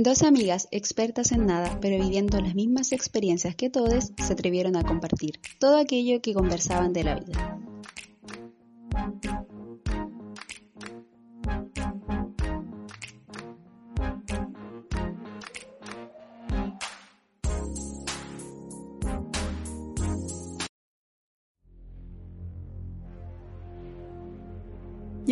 Dos amigas expertas en nada, pero viviendo las mismas experiencias que todos, se atrevieron a compartir todo aquello que conversaban de la vida.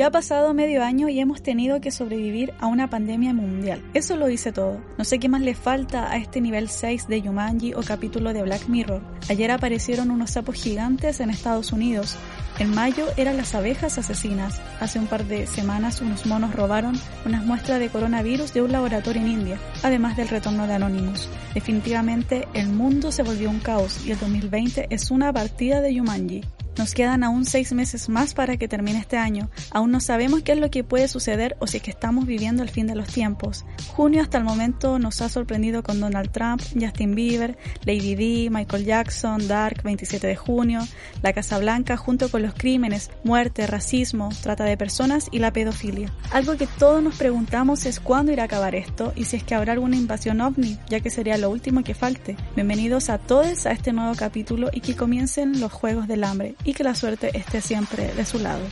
Ha pasado medio año y hemos tenido que sobrevivir a una pandemia mundial. Eso lo dice todo. No sé qué más le falta a este nivel 6 de Yumanji o capítulo de Black Mirror. Ayer aparecieron unos sapos gigantes en Estados Unidos. En mayo eran las abejas asesinas. Hace un par de semanas unos monos robaron unas muestras de coronavirus de un laboratorio en India, además del retorno de Anonymous. Definitivamente el mundo se volvió un caos y el 2020 es una partida de Yumanji. Nos quedan aún seis meses más para que termine este año. Aún no sabemos qué es lo que puede suceder o si es que estamos viviendo el fin de los tiempos. Junio hasta el momento nos ha sorprendido con Donald Trump, Justin Bieber, Lady D, Michael Jackson, Dark, 27 de junio, la Casa Blanca junto con los crímenes, muerte, racismo, trata de personas y la pedofilia. Algo que todos nos preguntamos es cuándo irá a acabar esto y si es que habrá alguna invasión ovni, ya que sería lo último que falte. Bienvenidos a todos a este nuevo capítulo y que comiencen los Juegos del Hambre y que la suerte esté siempre de su lado.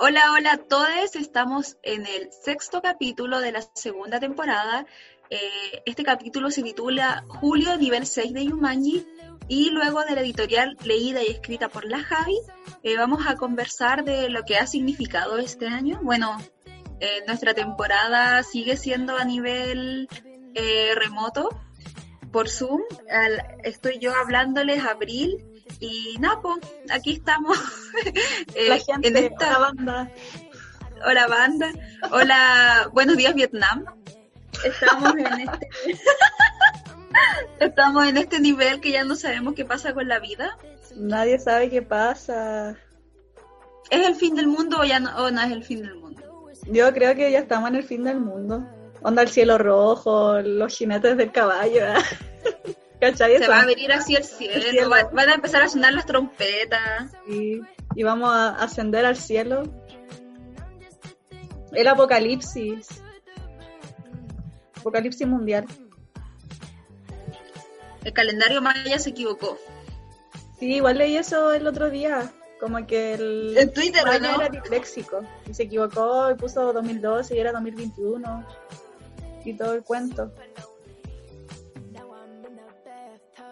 Hola, hola a todos. Estamos en el sexto capítulo de la segunda temporada. Eh, este capítulo se titula Julio, nivel 6 de Yumanji. Y luego de la editorial leída y escrita por la Javi, eh, vamos a conversar de lo que ha significado este año. Bueno, eh, nuestra temporada sigue siendo a nivel eh, remoto por Zoom. estoy yo hablándoles abril y Napo, aquí estamos. Eh, La gente, en esta banda. Hola banda. Hola, buenos días Vietnam. Estamos en este Estamos en este nivel que ya no sabemos qué pasa con la vida. Nadie sabe qué pasa. ¿Es el fin del mundo o ya no, o no es el fin del mundo? Yo creo que ya estamos en el fin del mundo. Onda el cielo rojo, los jinetes del caballo. ¿Cachai? Se va a venir así el cielo, van a empezar a sonar las trompetas. Sí. Y vamos a ascender al cielo. El apocalipsis. Apocalipsis mundial. El calendario maya se equivocó. Sí, igual leí eso el otro día. Como que el. En Twitter, ¿no? era disléxico. Y se equivocó y puso 2012 y era 2021. Y todo el cuento.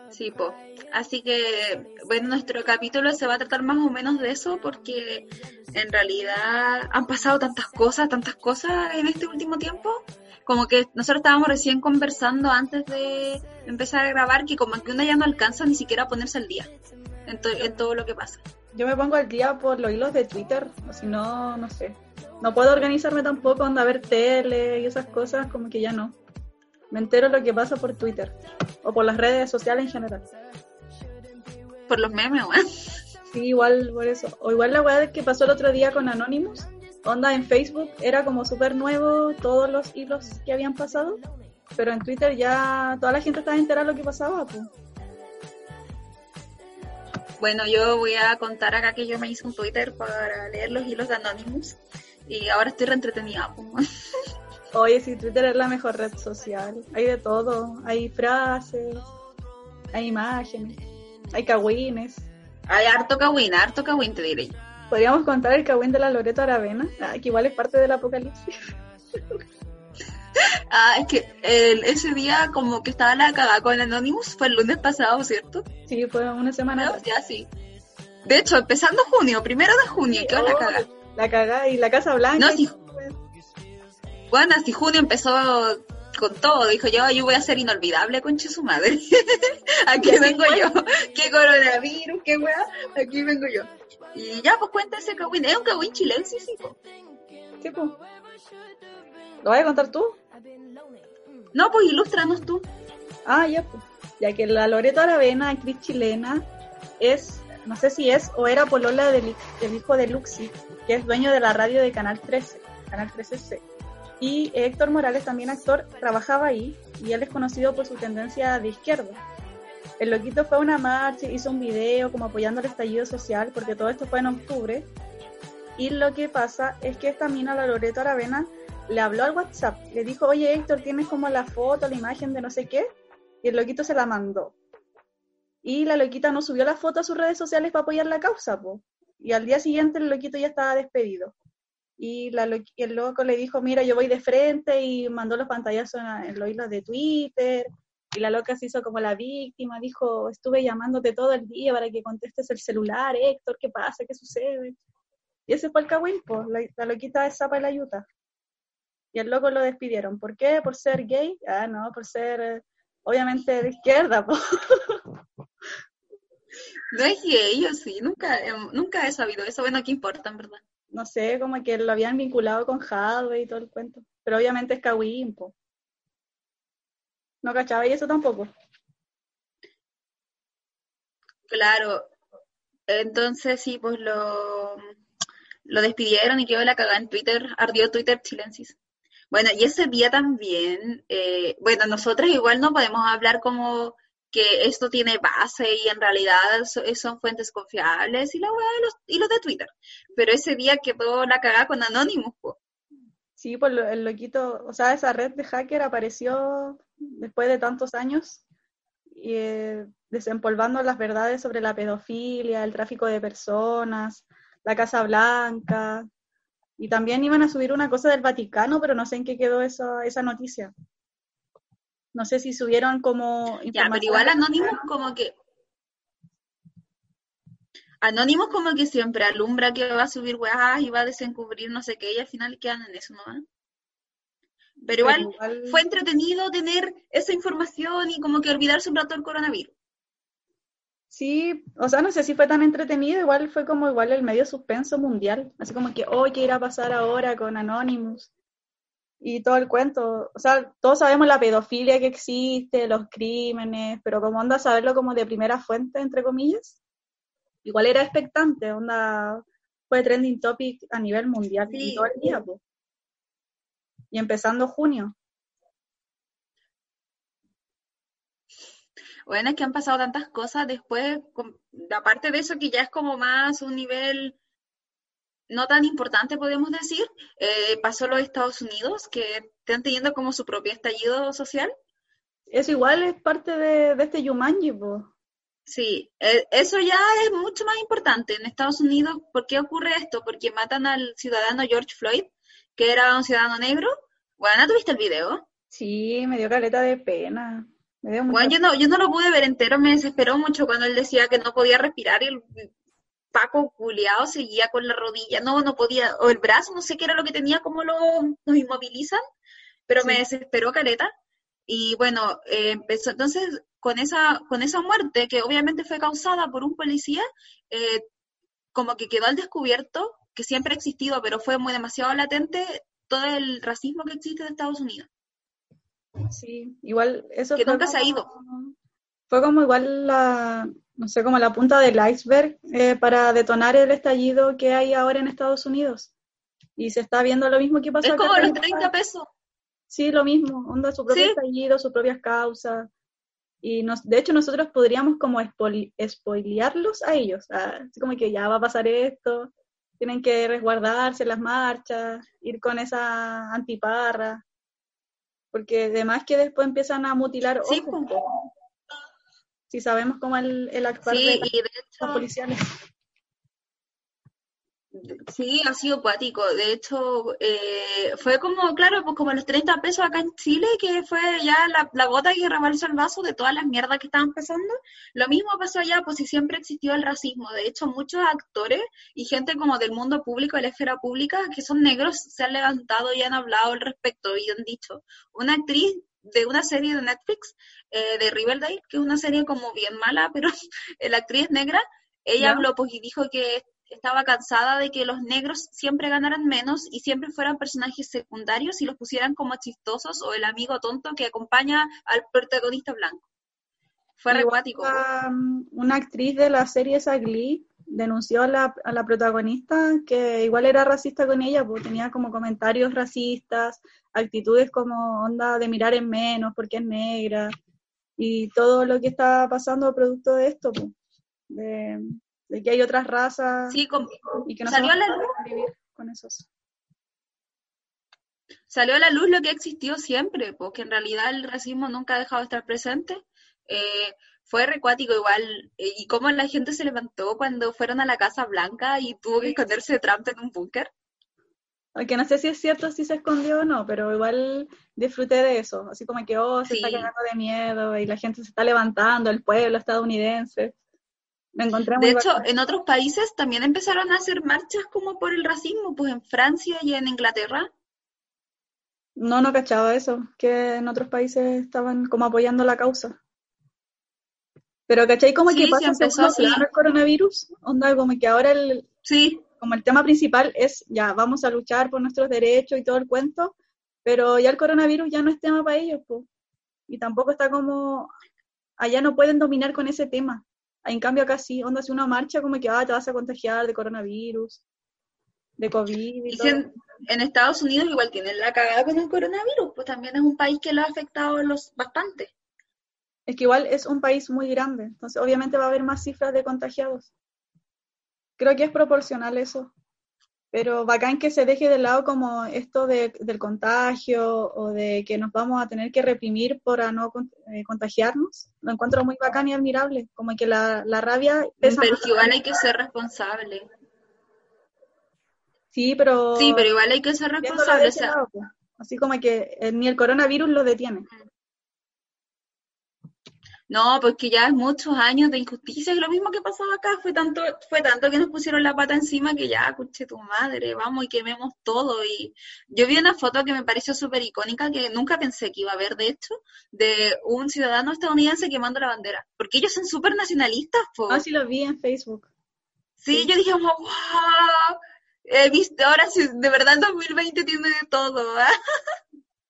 Sí, po. Así que, bueno, nuestro capítulo se va a tratar más o menos de eso porque en realidad han pasado tantas cosas, tantas cosas en este último tiempo. Como que nosotros estábamos recién conversando antes de empezar a grabar que como que uno ya no alcanza ni siquiera a ponerse al día en, en todo lo que pasa yo me pongo al día por los hilos de Twitter, o si no, no sé. No puedo organizarme tampoco, a ver tele y esas cosas, como que ya no. Me entero lo que pasa por Twitter o por las redes sociales en general. Por los memes, weón. Sí, igual por eso. O igual la weá que pasó el otro día con Anonymous. Onda en Facebook era como súper nuevo todos los hilos que habían pasado. Pero en Twitter ya toda la gente estaba enterada de lo que pasaba, pues. Bueno, yo voy a contar acá que yo me hice un Twitter para leer los hilos de Anonymous y ahora estoy reentretenida. Oye, si Twitter es la mejor red social, hay de todo, hay frases, hay imágenes, hay cagüines. Hay harto cagüín, harto cagüín te diré. Podríamos contar el cagüín de la Loreto Aravena, ah, que igual es parte del apocalipsis. Ah, es que ese día como que estaba la cagada con Anonymous, fue el lunes pasado, ¿cierto? Sí, fue una semana. ya sí. De hecho, empezando junio, primero de junio, ¿qué la cagada? La cagada y la Casa Blanca. No, si, bueno, si junio empezó con todo, dijo yo, yo voy a ser inolvidable, conche su madre. aquí vengo yo. ¿Qué coronavirus? ¿Qué weá? Aquí vengo yo. Y ya, pues cuenta ese cagüín. ¿Es un cagüín chileno? Sí, sí, ¿Qué, pues? ¿Lo vas a contar tú? No, pues ilústranos tú. Ah, ya, pues. Ya que la Loreto Aravena, actriz chilena, es, no sé si es o era polola del, hijo de Luxi, que es dueño de la radio de Canal 13, Canal 13C. Y Héctor Morales, también actor, trabajaba ahí y él es conocido por su tendencia de izquierda. el loquito fue a una marcha, hizo un video como apoyando el estallido social, porque todo esto fue en octubre. Y lo que pasa es que esta mina, la Loreto Aravena, le habló al WhatsApp, le dijo, oye Héctor, tienes como la foto, la imagen de no sé qué, y el loquito se la mandó. Y la loquita no subió la foto a sus redes sociales para apoyar la causa, po. Y al día siguiente el loquito ya estaba despedido. Y, la el loco le dijo, mira, yo voy de frente y mandó los pantallazos en, los hilos de Twitter. Y la loca se hizo como la víctima, dijo, estuve llamándote todo el día para que contestes el celular, Héctor, ¿qué pasa? ¿Qué sucede? Y ese fue el pues, la, la, loquita de Zapa y la Yuta. Y el loco lo despidieron. ¿Por qué? ¿Por ser gay? Ah, no, por ser, obviamente, de izquierda, pues. No es gay, yo sí, nunca, em, nunca he sabido eso. Bueno, ¿qué importa, en verdad? No sé, como que lo habían vinculado con Hadwe y todo el cuento. Pero obviamente es Kawin, po. ¿No cachaba y eso tampoco? Claro. Entonces sí, pues lo, lo despidieron y quedó la cagada en Twitter, ardió Twitter chilensis. Bueno, y ese día también, eh, bueno, nosotros igual no podemos hablar como que esto tiene base y en realidad son fuentes confiables y la los, y los de Twitter. Pero ese día quedó la cagada con Anonymous. Sí, pues el loquito, o sea, esa red de hacker apareció después de tantos años y, eh, desempolvando las verdades sobre la pedofilia, el tráfico de personas, la Casa Blanca. Y también iban a subir una cosa del Vaticano, pero no sé en qué quedó esa, esa noticia. No sé si subieron como... Ya, pero igual Anónimos como que... Anónimos como que siempre alumbra que va a subir weá y va a desencubrir no sé qué y al final quedan en eso, ¿no? Pero igual, fue entretenido tener esa información y como que olvidarse un rato del coronavirus. Sí, o sea, no sé si fue tan entretenido, igual fue como igual el medio suspenso mundial, así como que, oh, ¿qué irá a pasar ahora con Anonymous? y todo el cuento. O sea, todos sabemos la pedofilia que existe, los crímenes, pero como onda saberlo como de primera fuente, entre comillas, igual era expectante, onda fue trending topic a nivel mundial y todo el día, Y empezando junio. Bueno, es que han pasado tantas cosas después, aparte de eso que ya es como más un nivel no tan importante, podemos decir, eh, pasó los Estados Unidos, que están teniendo como su propio estallido social. Eso igual es parte de, este Yumanji, Sí, eh, eso ya es mucho más importante. En Estados Unidos, ¿por qué ocurre esto? Porque matan al ciudadano George Floyd, que era un ciudadano negro. Bueno, ¿tuviste el video? Sí, me dio caleta de pena. Bueno, yo no, yo no lo pude ver entero, me desesperó mucho cuando él decía que no podía respirar y Paco culeado seguía con la rodilla, no, no podía, o el brazo, no sé qué era lo que tenía, cómo lo, inmovilizan, pero me desesperó Caleta. Y bueno, eh, empezó entonces con esa, con esa muerte, que obviamente fue causada por un policía, eh, como que quedó al descubierto, que siempre ha existido, pero fue muy demasiado latente, todo el racismo que existe en Estados Unidos. Sí, igual eso. Que nunca se ha ido. Fue como igual la, no sé, como la punta del iceberg eh, para detonar el estallido que hay ahora en Estados Unidos. Y se está viendo lo mismo que pasó. Es como los 30 pesos. Sí, lo mismo, onda su propio estallido, sus propias causas. Y nos, de hecho nosotros podríamos como spoilearlos a ellos, así como que ya va a pasar esto, tienen que resguardarse las marchas, ir con esa antiparra, porque además que después empiezan a mutilar sí, si sabemos cómo el, el actuar de, los policiales. Sí, ha sido cuático. De hecho, eh, fue como, claro, pues como los 30 pesos acá en Chile, que fue ya la, gota que rebalsó el vaso de todas las mierdas que estaban pasando. Lo mismo pasó allá, pues si siempre existió el racismo. De hecho, muchos actores y gente como del mundo público, de la esfera pública, que son negros, se han levantado y han hablado al respecto y han dicho. Una actriz de una serie de Netflix eh, de Riverdale, que es una serie como bien mala, pero la actriz negra, ella habló pues y dijo que estaba cansada de que los negros siempre ganaran menos y siempre fueran personajes secundarios y los pusieran como chistosos o el amigo tonto que acompaña al protagonista blanco. Fue recuático. Una actriz de la serie esa Glee denunció a la, a la protagonista que igual era racista con ella, porque tenía como comentarios racistas, actitudes como onda de mirar en menos porque es negra. y todo lo que está pasando producto de esto, de, que hay otras razas y que no salió a la luz vivir con esos. Salió a la luz lo que ha existido siempre, porque en realidad el racismo nunca ha dejado de estar presente. Eh, fue recuático igual, eh, y cómo la gente se levantó cuando fueron a la Casa Blanca y tuvo que esconderse de Trump en un búnker. Aunque no sé si es cierto si se escondió o no, pero igual disfruté de eso. Así como que, oh, se está cagando de miedo y la gente se está levantando, el pueblo estadounidense. Me encontré de hecho, en otros países también empezaron a hacer marchas como por el racismo, pues en Francia y en Inglaterra. No, no cachaba eso, que en otros países estaban como apoyando la causa. Pero ¿cachai como que pasa empezó el coronavirus? Onda, como que ahora el, sí como el tema principal es, ya, vamos a luchar por nuestros derechos y todo el cuento, pero ya el coronavirus ya no es tema para ellos, pues. Y tampoco está como, allá no pueden dominar con ese tema. En cambio acá sí, onda, si una marcha como que, ah, te vas a contagiar de coronavirus, de COVID. Y, En, Estados Unidos igual tienen la cagada con el coronavirus, pues también es un país que lo ha afectado los bastante. Es que igual es un país muy grande, entonces obviamente va a haber más cifras de contagiados creo que es proporcional eso. Pero bacán que se deje de lado como esto de, del contagio o de que nos vamos a tener que reprimir para no eh, contagiarnos. Lo encuentro muy bacán y admirable. Como que la, la rabia... Pesa pero igual hay que ser responsable. Sí, pero... Sí, pero igual hay que ser responsable. Así como que eh, ni el coronavirus lo detiene. No, pues que ya es muchos años de injusticia, y lo mismo que pasaba acá, fue tanto, fue tanto que nos pusieron la pata encima que ya, escuché tu madre, vamos y quememos todo. Y yo vi una foto que me pareció súper icónica, que nunca pensé que iba a ver, de hecho, de un ciudadano estadounidense quemando la bandera, porque ellos son súper nacionalistas, pues. Ah, sí lo vi en Facebook. Sí, yo dije, wow, he visto, ahora sí, de verdad el 2020 tiene de todo. ¿eh?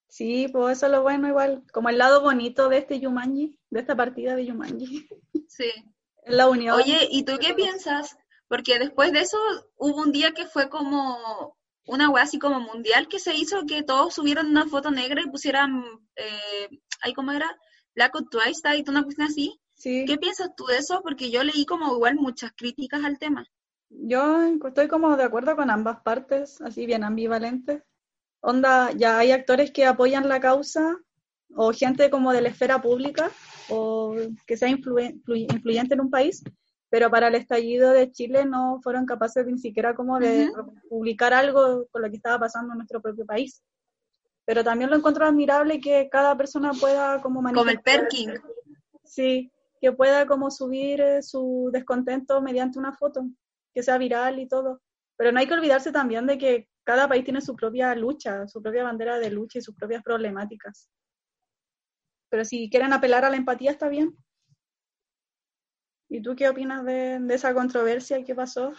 Sí, pues eso es lo bueno igual, como el lado bonito de este Yumanji, de esta partida de Yumanji. Sí. la unión. Oye, ¿y tú qué piensas? Porque después de eso hubo un día que fue como una wea así como mundial que se hizo que todos subieron una foto negra y pusieran, eh, como era, Black or Twice, y una cuestión así. Sí. ¿Qué piensas tú de eso? Porque yo leí como igual muchas críticas al tema. Yo estoy como de acuerdo con ambas partes, así bien ambivalentes onda, ya hay actores que apoyan la causa o gente como de la esfera pública o que sea influyente en un país, pero para el estallido de Chile no fueron capaces ni siquiera como de publicar algo con lo que estaba pasando en nuestro propio país. Pero también lo encuentro admirable que cada persona pueda como. Como el Perking. Sí, que pueda como subir eh, su descontento mediante una foto, que sea viral y todo. Pero no hay que olvidarse también de que cada país tiene su propia lucha, su propia bandera de lucha y sus propias problemáticas. Pero si quieren apelar a la empatía, está bien. ¿Y tú qué opinas de, esa controversia y qué pasó?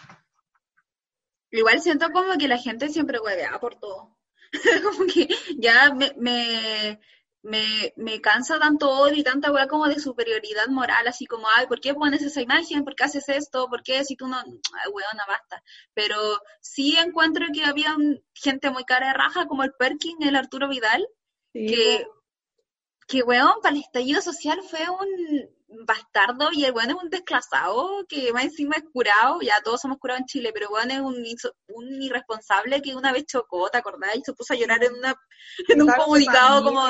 Igual siento como que la gente siempre huevea por todo. como que ya me, me, me cansa tanto odio y tanta weá como de superioridad moral, así como, ay, ¿por qué pones esa imagen? ¿Por qué haces esto? ¿Por qué si tú no, ay, weona, basta? Pero sí encuentro que había gente muy cara de raja, como el Perkin, el Arturo Vidal, que, que, weón, para el estallido social fue un bastardo y el weón es un desclasado que más encima es curado, ya todos somos curados en Chile, pero weón es un, un irresponsable que una vez chocó, ¿te acordás? Y se puso a llorar en, una, en un comunicado como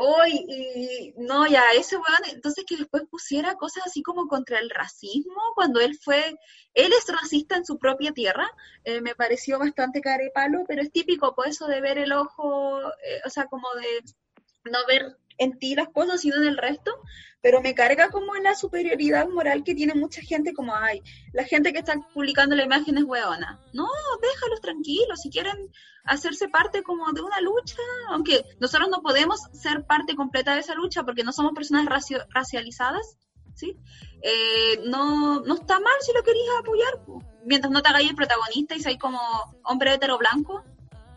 Uy, y no, ya ese weón, entonces que después pusiera cosas así como contra el racismo, cuando él fue, él es racista en su propia tierra, eh, me pareció bastante carepalo, pero es típico, por pues, eso de ver el ojo, eh, o sea, como de no ver en ti las cosas, sino en el resto, pero me carga como en la superioridad moral que tiene mucha gente, como, ay, la gente que está publicando la imagen es hueona. No, déjalos tranquilos, si quieren hacerse parte como de una lucha, aunque nosotros no podemos ser parte completa de esa lucha porque no somos personas racializadas, ¿sí? Eh, no, no está mal si lo querías apoyar, mientras no te hagáis el protagonista y seáis como hombre hetero blanco.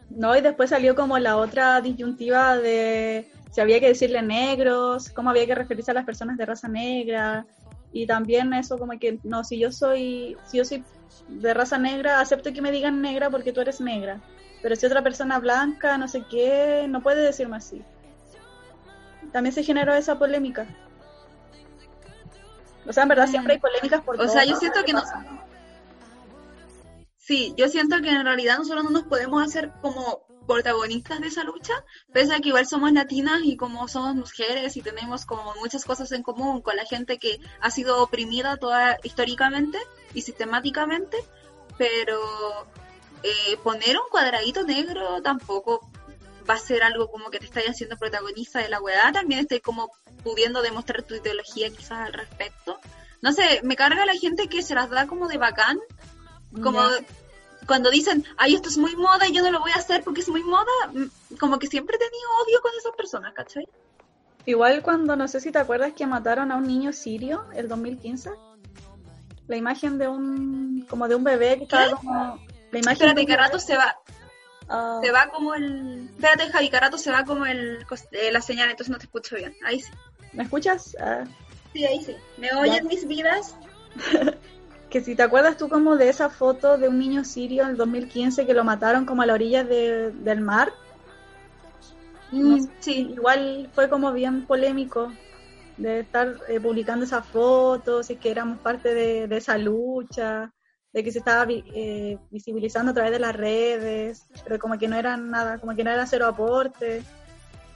No, y después salió como la otra disyuntiva de si había que decirle negros, cómo había que referirse a las personas de raza negra, y también eso como que, no, si yo soy, si yo soy de raza negra, acepto que me digan negra porque tú eres negra, pero si otra persona blanca, no sé qué, no puede decirme así. también se generó esa polémica. O sea, en verdad siempre hay polémicas por O sea, yo siento que no... Sí, yo siento que en realidad nosotros no nos podemos hacer como protagonistas de esa lucha, pese a que igual somos latinas y como somos mujeres y tenemos como muchas cosas en común con la gente que ha sido oprimida toda históricamente y sistemáticamente, pero eh, poner un cuadradito negro tampoco va a ser algo como que te estáis haciendo protagonista de la weá, también estoy como pudiendo demostrar tu ideología quizás al respecto. No sé, me carga la gente que se las da como de bacán, como cuando dicen, ay, esto es muy moda y yo no lo voy a hacer porque es muy moda, como que siempre he tenido odio con esas personas, ¿cachai? Igual cuando, no sé si te acuerdas que mataron a un niño sirio el 2015. La imagen de un, como de un bebé que estaba como... La imagen Espérate, que rato se va. Ah. Se va como el... Espérate, Javi, que rato se va como el, eh, la señal, entonces no te escucho bien. Ahí sí. ¿Me escuchas? Ah. Sí, ahí sí. ¿Me oyen mis vidas? que si te acuerdas tú como de esa foto de un niño sirio en el 2015 que lo mataron como a la orilla del mar. Sí. Igual fue como bien polémico de estar eh, publicando esa foto, y que éramos parte de, esa lucha, de que se estaba eh, visibilizando a través de las redes, pero como que no era nada, como que no era cero aporte.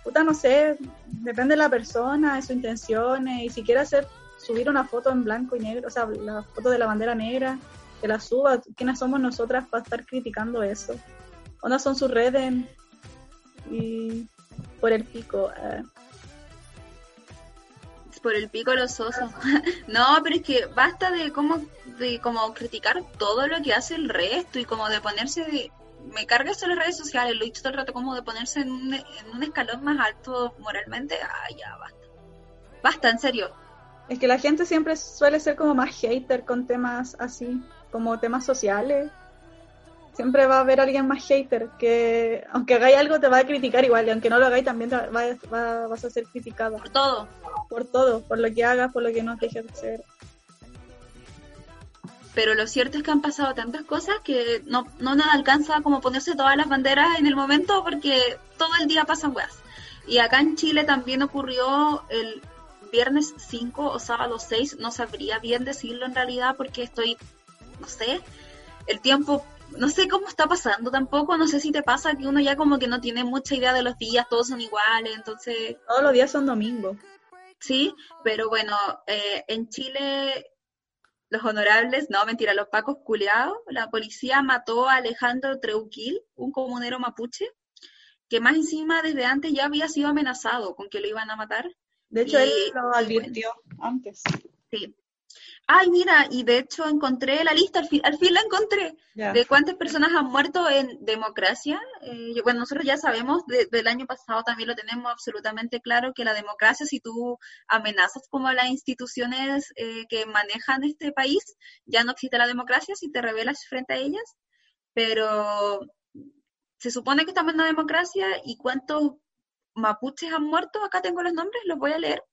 Puta, no sé, depende de la persona, de sus intenciones, y si quiere hacer subir una foto en blanco y negro, o sea, la foto de la bandera negra, que la suba. ¿Quiénes somos nosotras para estar criticando eso? ¿Dónde son sus redes? Y por el pico. Eh. Por el pico los osos. no, pero es que basta de como, de como criticar todo lo que hace el resto y como de ponerse de, me carga eso las redes sociales, lo he dicho todo el rato como de ponerse en un, en un escalón más alto moralmente, ah, ya, basta. Basta, en serio. Es que la gente siempre suele ser como más hater con temas así, como temas sociales. Siempre va a haber alguien más hater que, aunque hagáis algo, te va a criticar igual, y aunque no lo hagáis, también te va, vas a ser criticado. Por todo. Por todo, por lo que hagas, por lo que no dejes de hacer. Pero lo cierto es que han pasado tantas cosas que no, no nos alcanza como ponerse todas las banderas en el momento porque todo el día pasan weas. Y acá en Chile también ocurrió el viernes 5 o sábado 6, no sabría bien decirlo en realidad porque estoy, no sé, el tiempo, no sé cómo está pasando tampoco, no sé si te pasa que uno ya como que no tiene mucha idea de los días, todos son iguales, entonces... Todos los días son domingos. Sí, pero bueno, eh, en Chile los honorables, no, mentira, los pacos culeados, la policía mató a Alejandro Treuquil, un comunero mapuche, que más encima desde antes ya había sido amenazado con que lo iban a matar. De hecho, él lo advirtió antes. Sí. Ay, mira, y de hecho encontré la lista, al fin, al fin la encontré, de cuántas personas han muerto en democracia. Eh, bueno, nosotros ya sabemos, del año pasado también lo tenemos absolutamente claro, que la democracia, si tú amenazas como las instituciones eh, que manejan este país, ya no existe la democracia si te rebelas frente a ellas. Pero se supone que estamos en una democracia y cuántos mapuches han muerto, acá tengo los nombres, los voy a leer,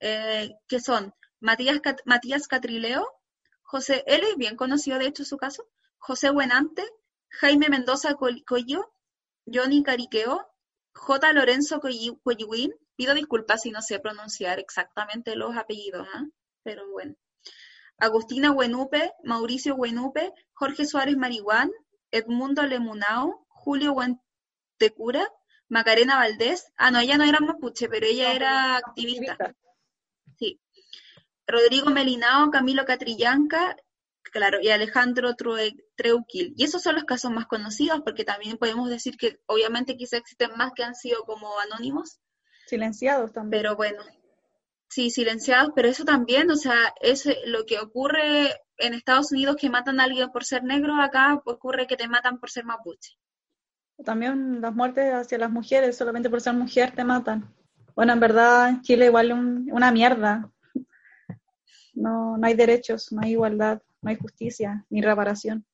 eh, que son Matías, Matías Catrileo, José L., bien conocido de hecho su caso, José Buenante, Jaime Mendoza Coyo, Johnny Cariqueo, J. Lorenzo Coyiwin, pido disculpas si no sé pronunciar exactamente los apellidos, ¿ah? pero bueno. Agustina Buenupe, Mauricio Buenupe, Jorge Suárez Mariguán, Edmundo Lemunao, Julio Buentecura, Macarena Valdés. Ah, no, ella no era mapuche, pero ella era activista. Sí. Rodrigo Melinao, Camilo Catrillanca, claro, y Alejandro Treuquil. Y esos son los casos más conocidos, porque también podemos decir que obviamente quizá existen más que han sido como anónimos. Silenciados también. Pero bueno, sí, silenciados, pero eso también, o sea, es lo que ocurre en Estados Unidos que matan a alguien por ser negro, acá ocurre que te matan por ser mapuche. También las muertes hacia las mujeres, solamente por ser mujer te matan. Bueno, en verdad Chile igual una mierda. No, no hay derechos, no hay igualdad, no hay justicia, ni reparación.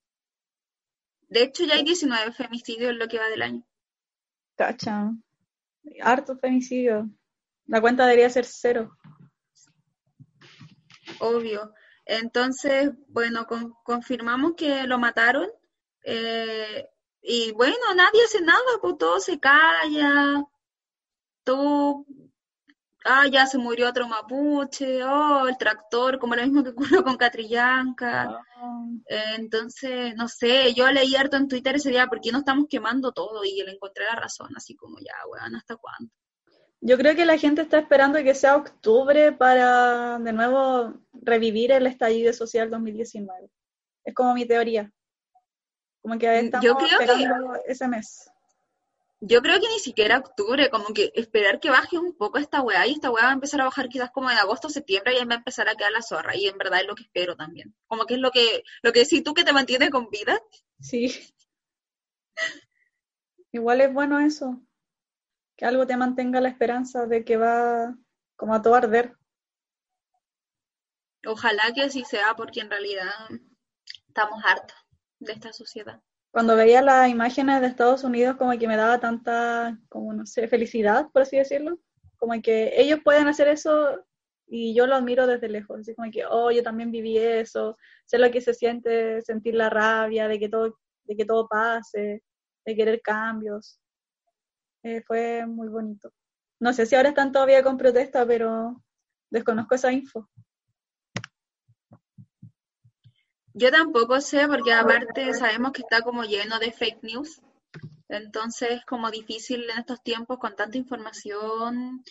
De hecho, ya hay 19 femicidios en lo que va del año. Cacha. Harto femicidio. La cuenta debería ser cero. Obvio. Entonces, bueno, confirmamos que lo mataron. Eh, y bueno, nadie hace nada, pues todo se calla, todo ah, ya se murió otro mapuche, oh, el tractor, como lo mismo que ocurrió con Catrillanca. Ah. Eh, entonces, no sé, yo leí harto en Twitter ese día, ¿por qué no estamos quemando todo? Y le encontré la razón, así como ya, weón, ¿hasta cuándo? Yo creo que la gente está esperando que sea octubre para de nuevo revivir el estallido social 2019. Es como mi teoría. Como que estamos Yo creo que- esperando ese mes. Yo creo que ni siquiera octubre, como que esperar que baje un poco esta weá y esta weá va a empezar a bajar quizás como en agosto, septiembre y ahí va a empezar a quedar la zorra y en verdad es lo que espero también. Como que es lo que, lo que decís tú que te mantiene con vida. Sí. Igual es bueno eso. Que algo te mantenga la esperanza de que va como a todo arder. Ojalá que así sea porque en realidad estamos hartos de esta sociedad. Cuando veía las imágenes de Estados Unidos como que me daba tanta, como no sé, felicidad, por así decirlo. Como que ellos pueden hacer eso y yo lo admiro desde lejos. Así como que, oh, yo también viví eso, sé lo que se siente sentir la rabia de que todo, de que todo pase, de querer cambios. Eh, fue muy bonito. No sé si ahora están todavía con protesta, pero desconozco esa info. Yo tampoco sé porque aparte sabemos que está como lleno de fake news. Entonces es como difícil en estos tiempos con tanta información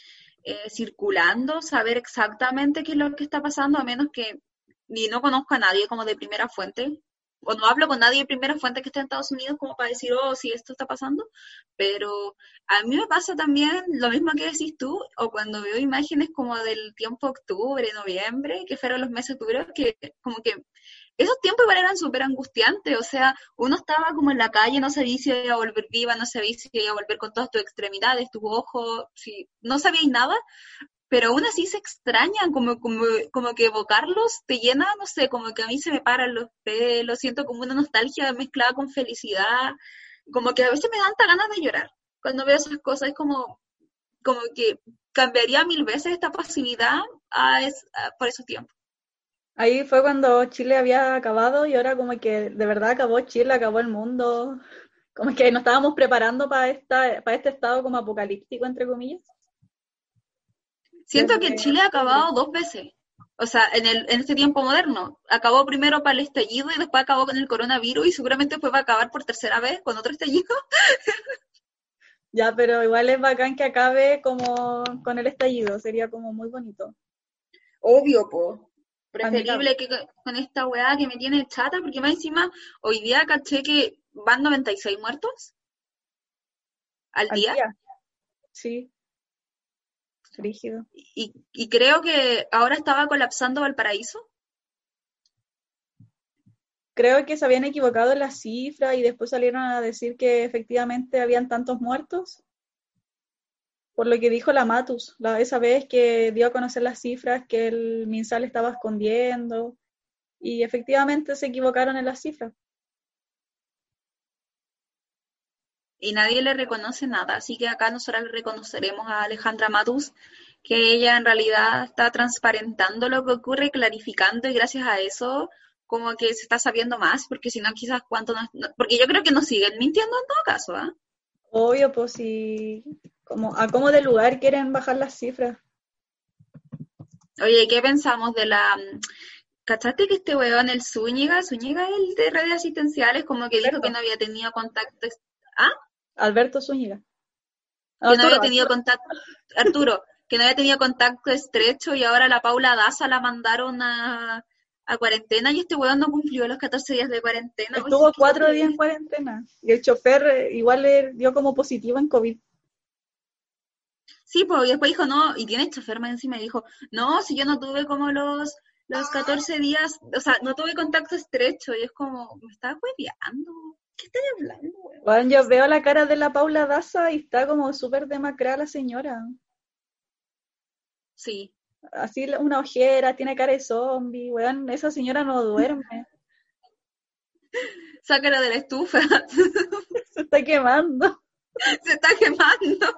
eh, circulando saber exactamente qué es lo que está pasando a menos que ni no conozco a nadie como de primera fuente o no hablo con nadie de primera fuente que esté en Estados Unidos como para decir, oh, sí, esto está pasando, pero a mí me pasa también lo mismo que decís tú, o cuando veo imágenes como del tiempo octubre, noviembre, que fueron los meses duros, que como que esos tiempos igual eran súper angustiantes, o sea, uno estaba como en la calle, no sabía si iba a volver viva, no sabía si iba a volver con todas tus extremidades, tus ojos, si no sabíais nada, pero aún así se extrañan, como, como, como que evocarlos te llena, no sé, como que a mí se me paran los pelos, siento como una nostalgia mezclada con felicidad, como que a veces me dan tanta ganas de llorar cuando veo esas cosas, es como, como que cambiaría mil veces esta pasividad por esos tiempos. Ahí fue cuando Chile había acabado y ahora como que de verdad acabó Chile, acabó el mundo, como que nos estábamos preparando para, esta, para este estado como apocalíptico, entre comillas. Siento que Chile ha acabado dos veces. O sea, en, el, en este tiempo moderno. Acabó primero para el estallido y después acabó con el coronavirus y seguramente después va a acabar por tercera vez con otro estallido. ya, pero igual es bacán que acabe como con el estallido. Sería como muy bonito. Obvio, po. Preferible que con esta weá que me tiene chata, porque más encima hoy día caché que van 96 muertos al, ¿Al día. día? Sí. Y, y creo que ahora estaba colapsando Valparaíso. Creo que se habían equivocado en la cifra y después salieron a decir que efectivamente habían tantos muertos. Por lo que dijo la Matus, la, esa vez que dio a conocer las cifras que el Minsal estaba escondiendo. Y efectivamente se equivocaron en las cifras. Y nadie le reconoce nada. Así que acá nosotros le reconoceremos a Alejandra Matus, que ella en realidad está transparentando lo que ocurre, clarificando, y gracias a eso como que se está sabiendo más, porque si no quizás cuánto nos, no, porque yo creo que nos siguen mintiendo en todo caso, ¿ah? ¿eh? Obvio, pues si como a cómo de lugar quieren bajar las cifras. Oye, ¿qué pensamos de la ¿Cachaste que este weón, el Zúñiga, Zúñiga, el de redes asistenciales, como que dijo que no había tenido contacto? ¿Ah? Alberto Zúñiga. Que Arturo, no había tenido contacto, Arturo, que no había tenido contacto estrecho y ahora la Paula Daza la mandaron a, a cuarentena y este weón no cumplió los 14 días de cuarentena. Estuvo Oye, cuatro días en cuarentena y el chofer igual le dio como positivo en COVID. Sí, pues y después dijo, no, y tiene chofer más encima y dijo, no, si yo no tuve como los los 14 días, o sea, no tuve contacto estrecho y es como, me estaba hueveando. ¿Qué estás hablando, weón? Bueno, yo veo la cara de la Paula Daza y está como súper demacrada la señora. Sí. Así una ojera, tiene cara de zombie, weón, esa señora no duerme. Sácala de la estufa. Se está quemando. Se está quemando.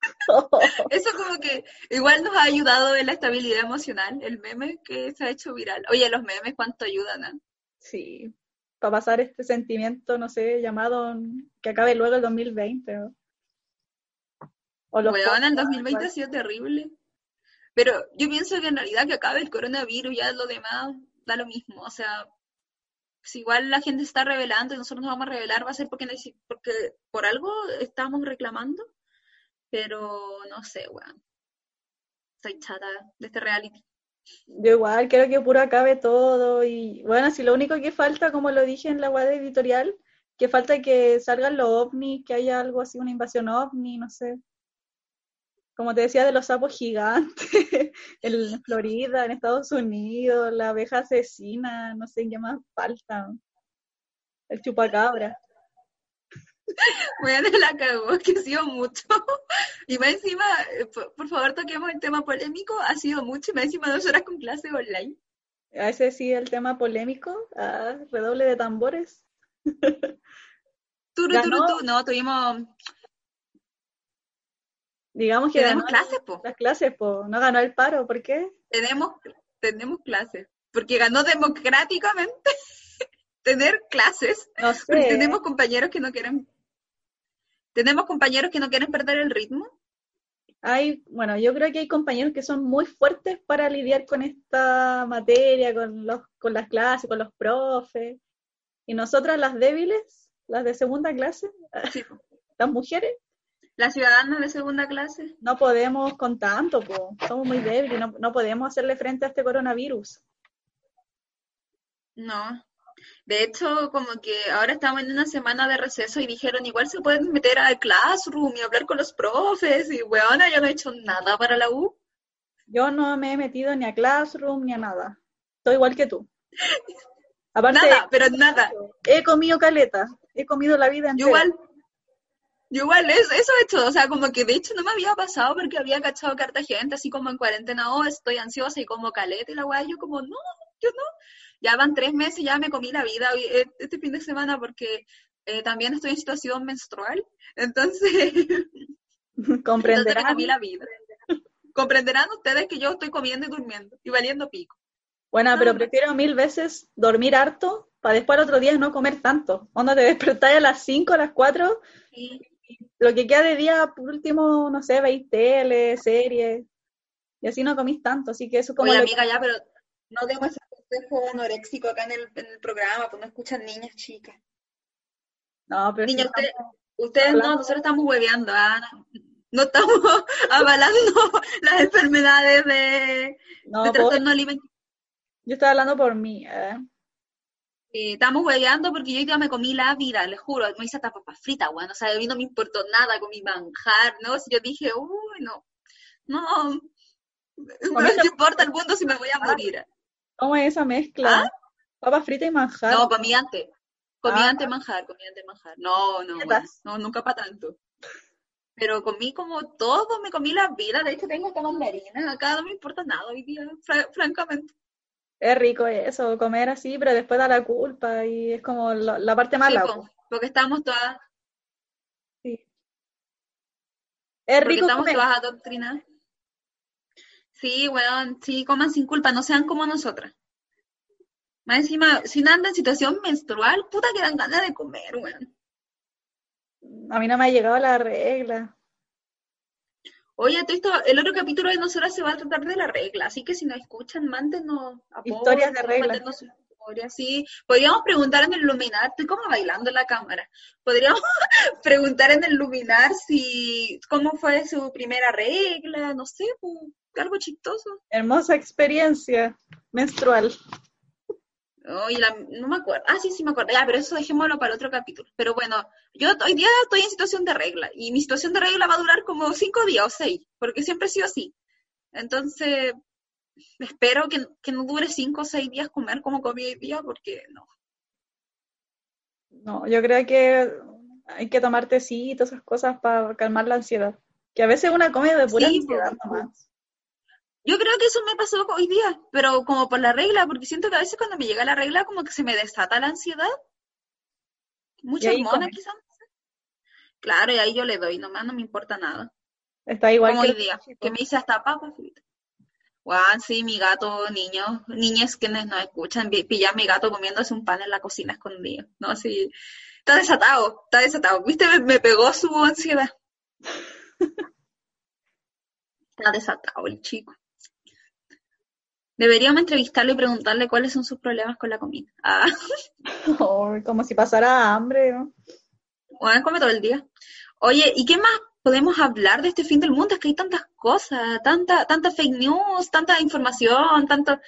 Eso como que igual nos ha ayudado en la estabilidad emocional, el meme que se ha hecho viral. Oye, los memes cuánto ayudan, ¿eh? Sí, para pasar este sentimiento, no sé, llamado que acabe luego el 2020. ¿no? O los Weón, el 2020 ha sido terrible. Pero yo pienso que en realidad que acabe el coronavirus, ya lo demás da lo mismo. O sea, si igual la gente está revelando y nosotros nos vamos a revelar, va a ser porque, porque por algo estamos reclamando. Pero no sé, weón. Estoy chata de este reality. Yo igual quiero que puro acabe todo y bueno, si lo único que falta, como lo dije en la web editorial, que falta que salgan los ovnis, que haya algo así, una invasión ovni, no sé. Como te decía, de los sapos gigantes en Florida, en Estados Unidos, la abeja asesina, no sé qué más falta. El chupacabra. Bueno, la cagó, que ha sido mucho. Y más encima, eh, por, favor, toquemos el tema polémico. Ha sido mucho, y más encima dos horas con clase online. A ese sí, el tema polémico. Ah, redoble de tambores. Turu, turu, turu. No, tuvimos. Digamos que tenemos clases, po. Las clases, po. No ganó el paro, ¿por qué? Tenemos, tenemos clases. Porque ganó democráticamente tener clases. No sé. tenemos compañeros que no quieren. Tenemos compañeros que no quieren perder el ritmo. Hay, bueno, yo creo que hay compañeros que son muy fuertes para lidiar con esta materia, con los, con las clases, con los profes. Y nosotras las débiles, las de segunda clase, las mujeres. Las ciudadanas de segunda clase. No podemos con tanto, somos muy débiles, no, no podemos hacerle frente a este coronavirus. No, de hecho, como que ahora estamos en una semana de receso y dijeron, igual se pueden meter al classroom y hablar con los profes. Y weona, yo no he hecho nada para la U. Yo no me he metido ni a classroom ni a nada. Estoy igual que tú. nada, pero nada. He comido caleta, he comido la vida entera. igual, igual, eso, eso he hecho, o sea, como que de hecho no me había pasado porque había cachado carta gente, así como en cuarentena, oh, estoy ansiosa y como caleta y la weá, yo como, no, yo no. Ya van tres meses, ya me comí la vida eh, este fin de semana porque eh, también estoy en situación menstrual, entonces... Comprenderán. comí la vida. Comprenderán ustedes que yo estoy comiendo y durmiendo y valiendo pico. Bueno, pero prefiero mil veces dormir harto para después al otro día no comer tanto. Cuando te despertáis a las 5, a las 4, lo que queda de día, por último, no sé, veis tele, series, y así no comís tanto. Así que eso como. Oye, amiga, ya, pero no demos ese consejo anoréxico acá en el, en el programa, pues no escuchan niñas chicas. No, pero. Niños, ustedes no, nosotros estamos hueveando, ¿ah? no estamos avalando las enfermedades de, no, de trastorno alimenticio yo estaba hablando por mí. ¿eh? estamos hueveando porque yo ya me comí la vida, les juro, me hice hasta papas fritas, bueno, o sea, a mí no me importó nada con mi manjar, ¿no? Si yo dije, uy, no, no, no me importa el mundo si me voy a morir. ¿Cómo es esa mezcla? ¿Ah? Papas fritas y manjar. No, comí antes, comí ah. antes manjar, comí antes manjar. No, no, no, nunca para tanto. Pero comí como todo, me comí la vida, de hecho tengo esta mandarina, acá no me importa nada hoy día, francamente es rico eso, comer así, pero después da la culpa y es como la, parte mala. Sí, porque estamos todas. Sí. Es rico. Porque estamos todas adoctrinadas. Sí, weón, sí, coman sin culpa, no sean como nosotras. Más encima, si no andan en situación menstrual, puta que dan ganas de comer, weón. A mí no me ha llegado la regla. Oye, el otro capítulo de nosotras se va a tratar de la regla, así que si nos escuchan, mándenos apoyo, historias de regla. sí. Podríamos preguntar en el luminar, estoy como bailando en la cámara. Podríamos preguntar en el luminar si cómo fue su primera regla, no sé, pues, algo chistoso. Hermosa experiencia menstrual. Oye, no me acuerdo. Ah, sí, sí me acuerdo. Ya, pero eso dejémoslo para otro capítulo. Pero bueno, yo hoy día estoy en situación de regla y mi situación de regla va a durar como cinco días o seis, porque siempre he sido así. Entonces, espero que, no dure cinco o seis días comer como comí hoy día, porque no. No, yo creo que hay que tomar tecito, esas cosas para calmar la ansiedad. Que a veces una come de pura ansiedad nomás. Yo creo que eso me pasó hoy día, pero como por la regla, porque siento que a veces cuando me llega la regla como que se me desata la ansiedad. Mucha hormona quizás. Claro, y ahí yo le doy, nomás no me importa nada. Está igual como hoy día, que me hice hasta papas Juan, sí, mi gato, niños, niñas que no escuchan, pilla a mi gato comiéndose un pan en la cocina escondido. No, sí, está desatado, está desatado. Viste, me pegó su ansiedad. está desatado el chico. Deberíamos entrevistarlo y preguntarle cuáles son sus problemas con la comida. Ah. Oh, como si pasara hambre, ¿no? Bueno, come todo el día. Oye, ¿y qué más podemos hablar de este fin del mundo? Es que hay tantas cosas, tanta, tanta fake news, tanta información, tanto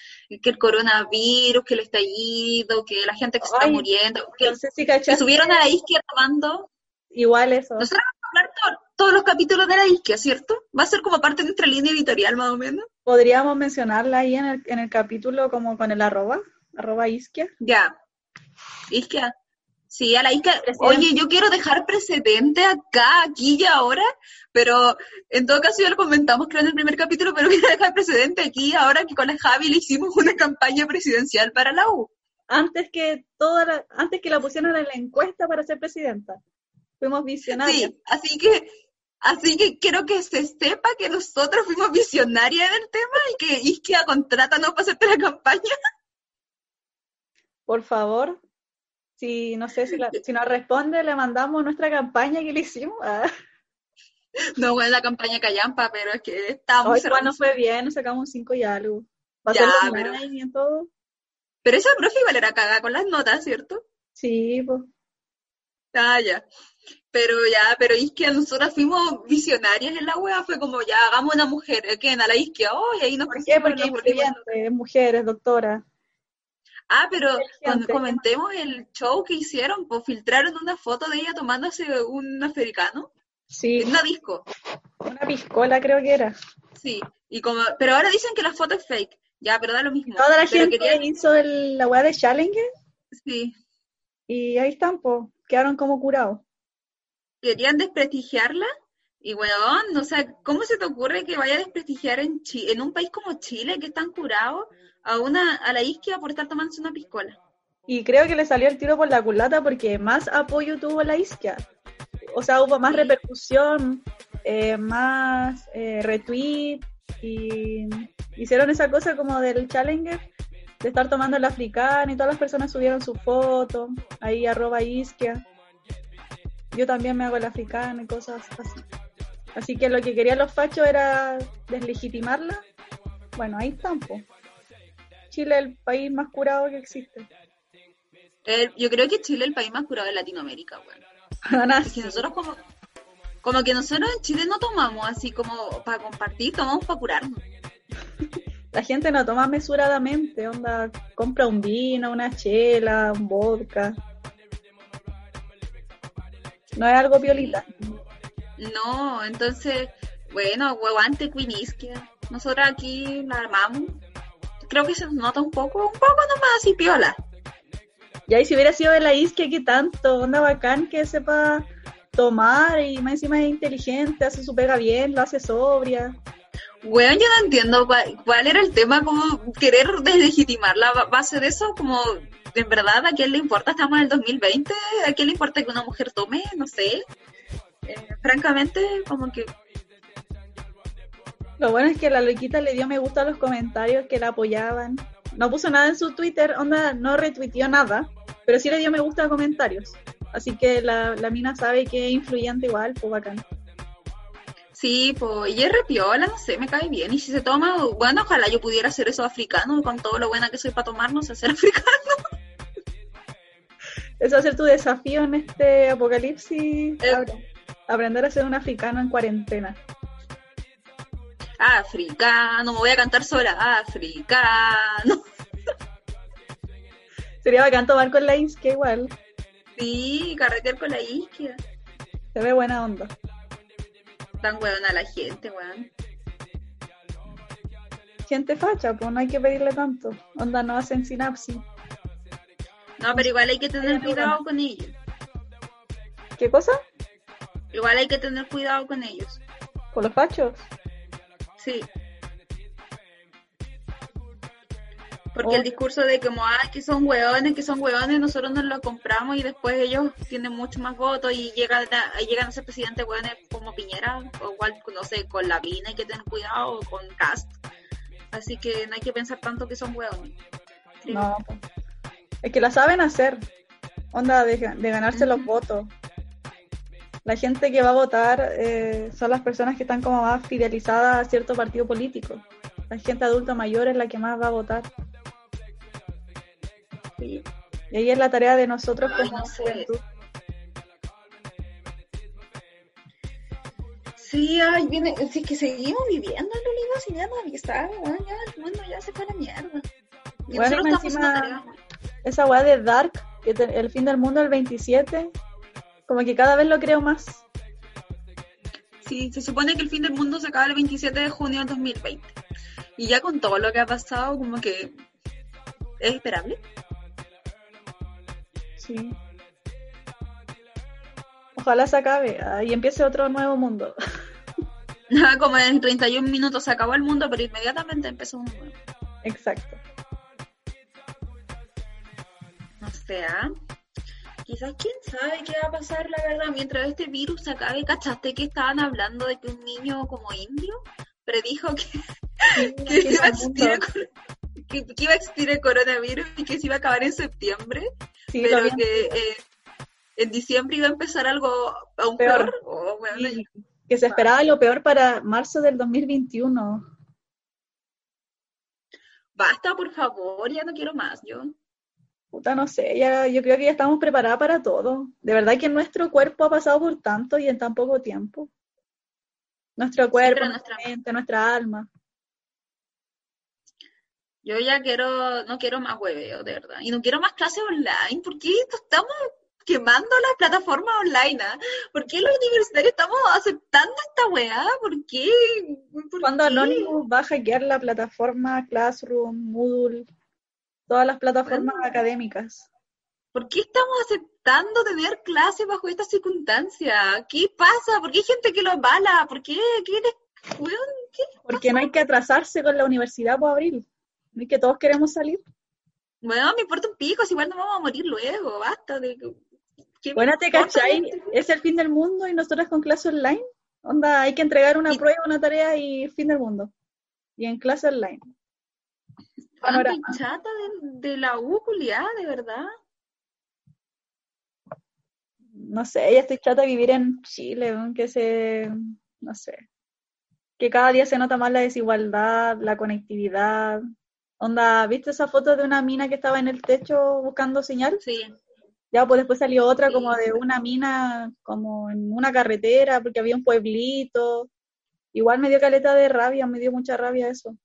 que el coronavirus, que el estallido, que la gente que se está muriendo, que, no sé si que subieron a la isquia tomando. Igual eso. Nosotros hablar todos los capítulos de la isquia, ¿cierto? Va a ser como parte de nuestra línea editorial, más o menos. Podríamos mencionarla ahí en el, en el capítulo como con el arroba, arroba isquia. Ya. Isquia. Sí, a la Isca. Oye, yo quiero dejar precedente acá, aquí y ahora, pero en todo caso ya lo comentamos creo en el primer capítulo, pero quiero dejar precedente aquí ahora que con la Javi le hicimos una campaña presidencial para la U. Antes que toda la, antes que la pusieran en la encuesta para ser presidenta. Fuimos visionarios. Sí, así que Así que quiero que se sepa que nosotros fuimos visionarias en el tema y que Isquia no para hacerte la campaña. Por favor, si no sé si, si nos responde, le mandamos nuestra campaña que le hicimos. Ah. No, bueno, la campaña Callampa, pero es que estamos. Hoy no fue bien, nos sacamos cinco y algo. ¿Va a ya, pero... Y todo? Pero esa profe igual era cagada con las notas, ¿cierto? Sí, pues. Ah, ya. Pero ya, pero es que nosotras fuimos visionarias en la wea, fue como ya hagamos una mujer, ¿qué? En la isquia, oh, y ahí nos ¿Por qué? Porque hay mujeres, doctora. Ah, pero cuando comentemos el show que hicieron, pues filtraron una foto de ella tomándose un africano. Sí. Una disco. Una piscola creo que era. Sí, y como, pero ahora dicen que la foto es fake. Ya, pero da lo mismo. Toda la gente hizo la weá de Challenger. Sí. Y ahí están, pues, quedaron como curados. Querían desprestigiarla y weón, o sea, ¿cómo se te ocurre que vaya a desprestigiar en, en un país como Chile, que están curados, a una a la isquia por estar tomándose una piscola? Y creo que le salió el tiro por la culata porque más apoyo tuvo la isquia. O sea, hubo más repercusión, eh, más eh, retweet y hicieron esa cosa como del Challenger de estar tomando el africano y todas las personas subieron su foto, ahí arroba isquia. Yo también me hago el africano y cosas así. Así que lo que querían los fachos era deslegitimarla. Bueno, ahí tampoco. Chile es el país más curado que existe. yo creo que Chile es el país más curado de Latinoamérica, bueno. nosotros como, como que nosotros en Chile no tomamos así como para compartir, tomamos para curarnos. La gente no toma mesuradamente, onda, compra un vino, una chela, un vodka. No es algo violita. No, entonces, bueno, huevante Quenisquia. Nosotros aquí la armamos. Creo que se nos nota un poco, un poco nomás así piola. Y ahí si hubiera sido de la isquia, ¿qué tanto? Onda bacán que sepa tomar y más encima es inteligente, hace su pega bien, lo hace sobria. Bueno, yo no entiendo cuál, era el tema, como querer deslegitimar la base de eso, como en verdad a quién le importa, estamos en el 2020, a quién le importa que una mujer tome, no sé. Eh, francamente, como que... Lo bueno es que la loquita le dio me gusta a los comentarios que la apoyaban. No puso nada en su Twitter, onda, no retuiteó nada, pero sí le dio me gusta a comentarios. Así que la, la mina sabe que es influyente igual, pues bacán. Sí, pues, y es repiola, no sé, me cae bien. Y si se toma, bueno, ojalá yo pudiera hacer eso africano, con todo lo buena que soy para tomarnos, hacer africano. Eso va a ser tu desafío en este apocalipsis. Eh, aprender a ser un africano en cuarentena. Africano, me voy a cantar sola, africano. Sería bacán tomar con la isquia igual. Sí, carretear con la isquia. Se ve buena onda. Tan weón a la gente, weón. Gente facha, pues no hay que pedirle tanto. Onda no hacen sinapsis. No, pero igual hay que tener cuidado con ellos. ¿Qué cosa? Igual hay que tener cuidado con ellos. ¿Con los fachos? Sí. Porque el discurso de como, ah, que son hueones, que son hueones, nosotros nos lo compramos y después ellos tienen mucho más votos y llegan a, llegan a ser presidente hueones como Piñera, o igual, no sé, con la Vina hay que tener cuidado, o con Cast. Así que no hay que pensar tanto que son hueones. No, es que la saben hacer. Onda de, de ganarse los votos. La gente que va a votar eh, son las personas que están como más fidelizadas a cierto partido político. La gente adulta mayor es la que más va a votar. Sí. Y ahí es la tarea de nosotros Ay, como no sé. Sí, ay, viene, si es que seguimos viviendo en realidad, si ya no avisar, bueno, ya el mundo ya se fue a la mierda. Y Bueno, nosotros encima- tareas. Esa weá de Dark, que te- el fin del mundo el 27, como que cada vez lo creo más. Sí, se supone que el fin del mundo se acaba el 27 de junio del 2020. Y ya con todo lo que ha pasado, como que es esperable. Sí. Ojalá se acabe ah, y empiece otro nuevo mundo. como en 31 minutos se acabó el mundo, pero inmediatamente empezó un nuevo. Exacto. No sé, ¿ah? Quizás quién sabe qué va a pasar, la verdad, mientras este virus se acabe. ¿Cachaste que estaban hablando de que un niño como indio predijo que, iba a existir que iba a existir el coronavirus y que se iba a acabar en septiembre? Sí, pero que eh, en diciembre iba a empezar algo aún Peor. peor. Oh, bueno, Y que se esperaba lo peor para marzo del 2021. Basta, por favor, ya no quiero más. Yo Puta, no sé, ya, yo creo que ya estamos preparadas para todo. De verdad que nuestro cuerpo ha pasado por tanto y en tan poco tiempo. Nuestro cuerpo, nuestra- mente, nuestra alma. Yo ya quiero, no quiero más hueveo, de verdad. Y no quiero más clases online. ¿Por qué estamos quemando las plataformas online? ah? ¿Por qué los universitarios estamos aceptando esta weá? ¿Por qué? ¿Por Cuando qué? Anonymous va a hackear la plataforma Classroom, Moodle, todas las plataformas académicas. ¿Por qué estamos aceptando tener clases bajo estas circunstancias? ¿Qué pasa? ¿Por qué hay gente que lo avala? ¿Por qué? ¿Qué les- ¿qué? Porque no hay que atrasarse con la universidad por abril. No es que todos queremos salir. Bueno, me importa un pico, si igual no vamos a morir luego, basta de... ¿qué me Bueno, ¿te cachai? Es el fin del mundo y nosotras con clase online. Onda, hay que entregar una Y- prueba, una tarea y fin del mundo. Y en clase online. Tanta Panorama. chata de, de la U, culiá, de verdad. No sé, ya estoy chata de vivir en Chile, que se, no sé, que cada día se nota más la desigualdad, la conectividad. Onda, ¿viste esa foto de una mina que estaba en el techo buscando señal? Sí, Ya, pues después salió otra Sí, como de una mina, como en una carretera, porque había un pueblito. Igual me dio caleta de rabia, me dio mucha rabia eso.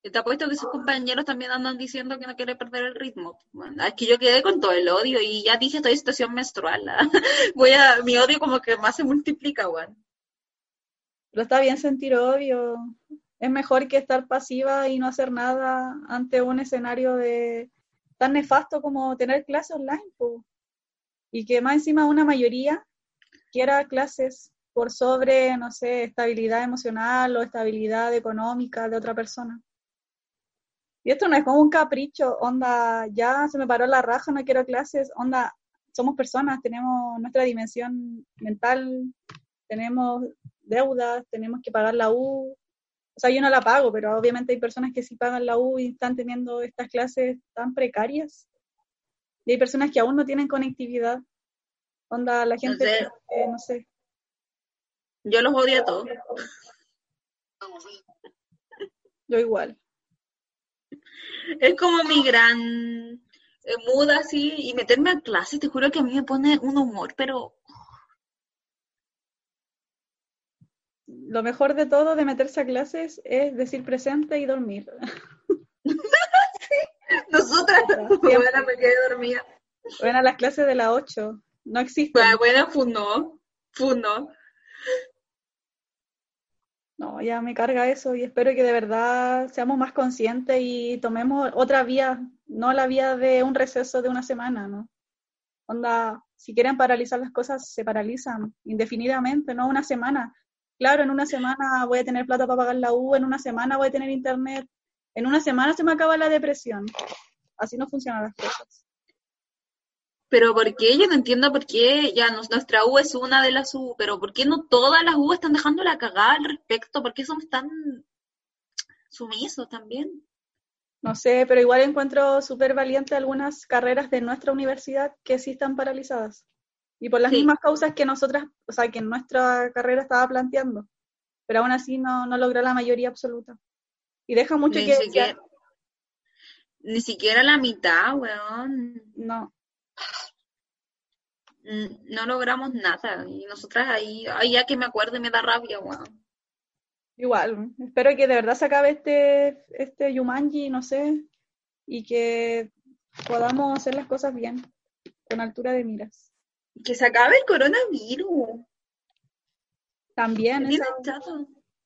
Te apuesto que sus compañeros también andan diciendo que no quiere perder el ritmo. Bueno, es que yo quedé con todo el odio y ya dije, estoy en situación menstrual. ¿ah? Voy a, mi odio como que más se multiplica, weón. Pero está bien sentir odio. Es mejor que estar pasiva y no hacer nada ante un escenario de tan nefasto como tener clases online. po. Y que más encima una mayoría quiera clases por sobre, no sé, estabilidad emocional o estabilidad económica de otra persona. Y esto no es como un capricho, onda, ya se me paró la raja, no quiero clases, onda, somos personas, tenemos nuestra dimensión mental, tenemos deudas, tenemos que pagar la U. O sea, yo no la pago, pero obviamente hay personas que sí pagan la U y están teniendo estas clases tan precarias. Y hay personas que aún no tienen conectividad. Onda, la gente, eh, no sé. Yo los odio a todos. Yo igual. Es como mi gran eh, muda así y meterme a clase, te juro que a mí me pone un humor, pero Lo mejor de todo de meterse a clases es decir presente y dormir. nosotras, bueno, me quedé dormida. Bueno, las clases de la 8 no existen. Bueno, bueno, funó. No, ya me carga eso y espero que de verdad seamos más conscientes y tomemos otra vía, no la vía de un receso de una semana, ¿no? Onda, si quieren paralizar las cosas, se paralizan indefinidamente, no una semana. Claro, en una semana voy a tener plata para pagar la U, en una semana voy a tener internet, en una semana se me acaba la depresión. Así no funcionan las cosas. Pero ¿por qué? Yo no entiendo por qué ya nos- nuestra U es una de las U, pero ¿por qué no todas las U están dejando la cagada al respecto? ¿Por qué somos tan sumisos también? No sé, pero igual encuentro súper valiente algunas carreras de nuestra universidad que sí están paralizadas. Y por las Sí. mismas causas que nosotras, o sea, que nuestra carrera estaba planteando. pero aún así no, no logró la mayoría absoluta. Y deja mucho Ni que siquiera, desear. ni siquiera la mitad, weón. No, Mm, No logramos nada. Y nosotras ahí, ay, ya que me acuerdo y me da rabia, weón. igual. Espero que de verdad se acabe este, este Yumanji, no sé, y que podamos hacer las cosas bien, con altura de miras. Que se acabe el coronavirus. También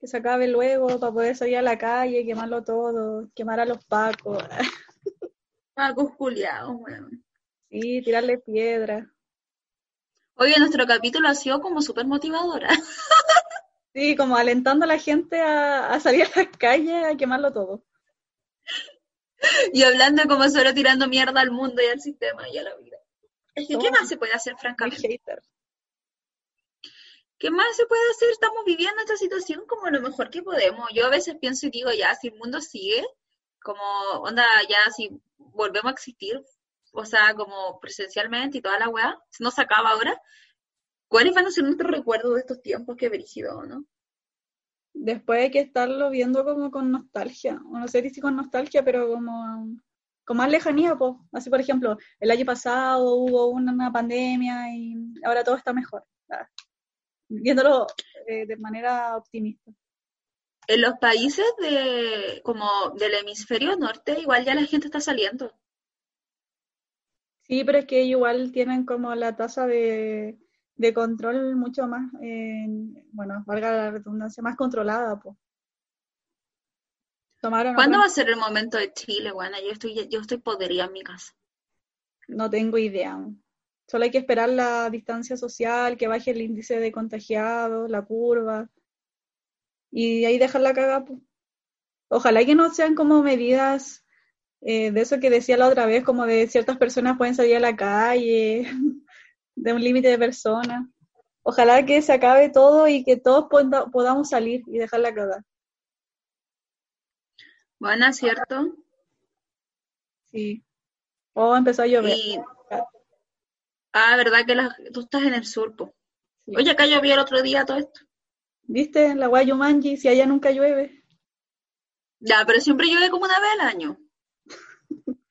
que se acabe luego para poder salir a la calle, quemarlo todo, quemar a los pacos, Pacos culiados, weón. sí, tirarle piedras. Oye, nuestro capítulo ha sido como súper motivadora. Sí, como alentando a la gente a, a salir a las calles a quemarlo todo. Y hablando como solo tirando mierda al mundo y al sistema y a la vida. Es que, ¿qué más se puede hacer, francamente? ¿Qué más se puede hacer? Estamos viviendo esta situación como lo mejor que podemos. Yo a veces pienso y digo, ya, si el mundo sigue, como, onda, ya, si volvemos a existir, o sea, como presencialmente y toda la weá, si no se acaba ahora, ¿cuáles van a ser nuestros recuerdos de estos tiempos que brígido, no? Después hay que estarlo viendo como con nostalgia, o no sé si con nostalgia, pero como con más lejanía, pues. Así, por ejemplo, el año pasado hubo una, pandemia y ahora todo está mejor. Ah, Viéndolo eh, de manera optimista. En los países de, como del hemisferio norte, igual ya la gente está saliendo. Sí, pero es que igual tienen como la tasa de, de control mucho más, eh, bueno, valga la redundancia, más controlada, pues. Tomaron ¿Cuándo va a ser el momento de Chile, buena? Yo estoy, yo estoy podrida en mi casa. No tengo idea. Solo hay que esperar la distancia social, que baje el índice de contagiados, la curva, y ahí dejar la cagada. Ojalá que no sean como medidas eh, de eso que decía la otra vez, como de ciertas personas pueden salir a la calle, de un límite de personas. Ojalá que se acabe todo y que todos poda- podamos salir y dejar la cagada. Bueno, ¿cierto? Sí. O empezó a llover. Y, ah, verdad que la- tú estás en el sur, po. Sí. Oye, acá llovió el otro día todo esto. ¿Viste? La Guayumanji, si allá nunca llueve. Ya, pero siempre llueve como una vez al año.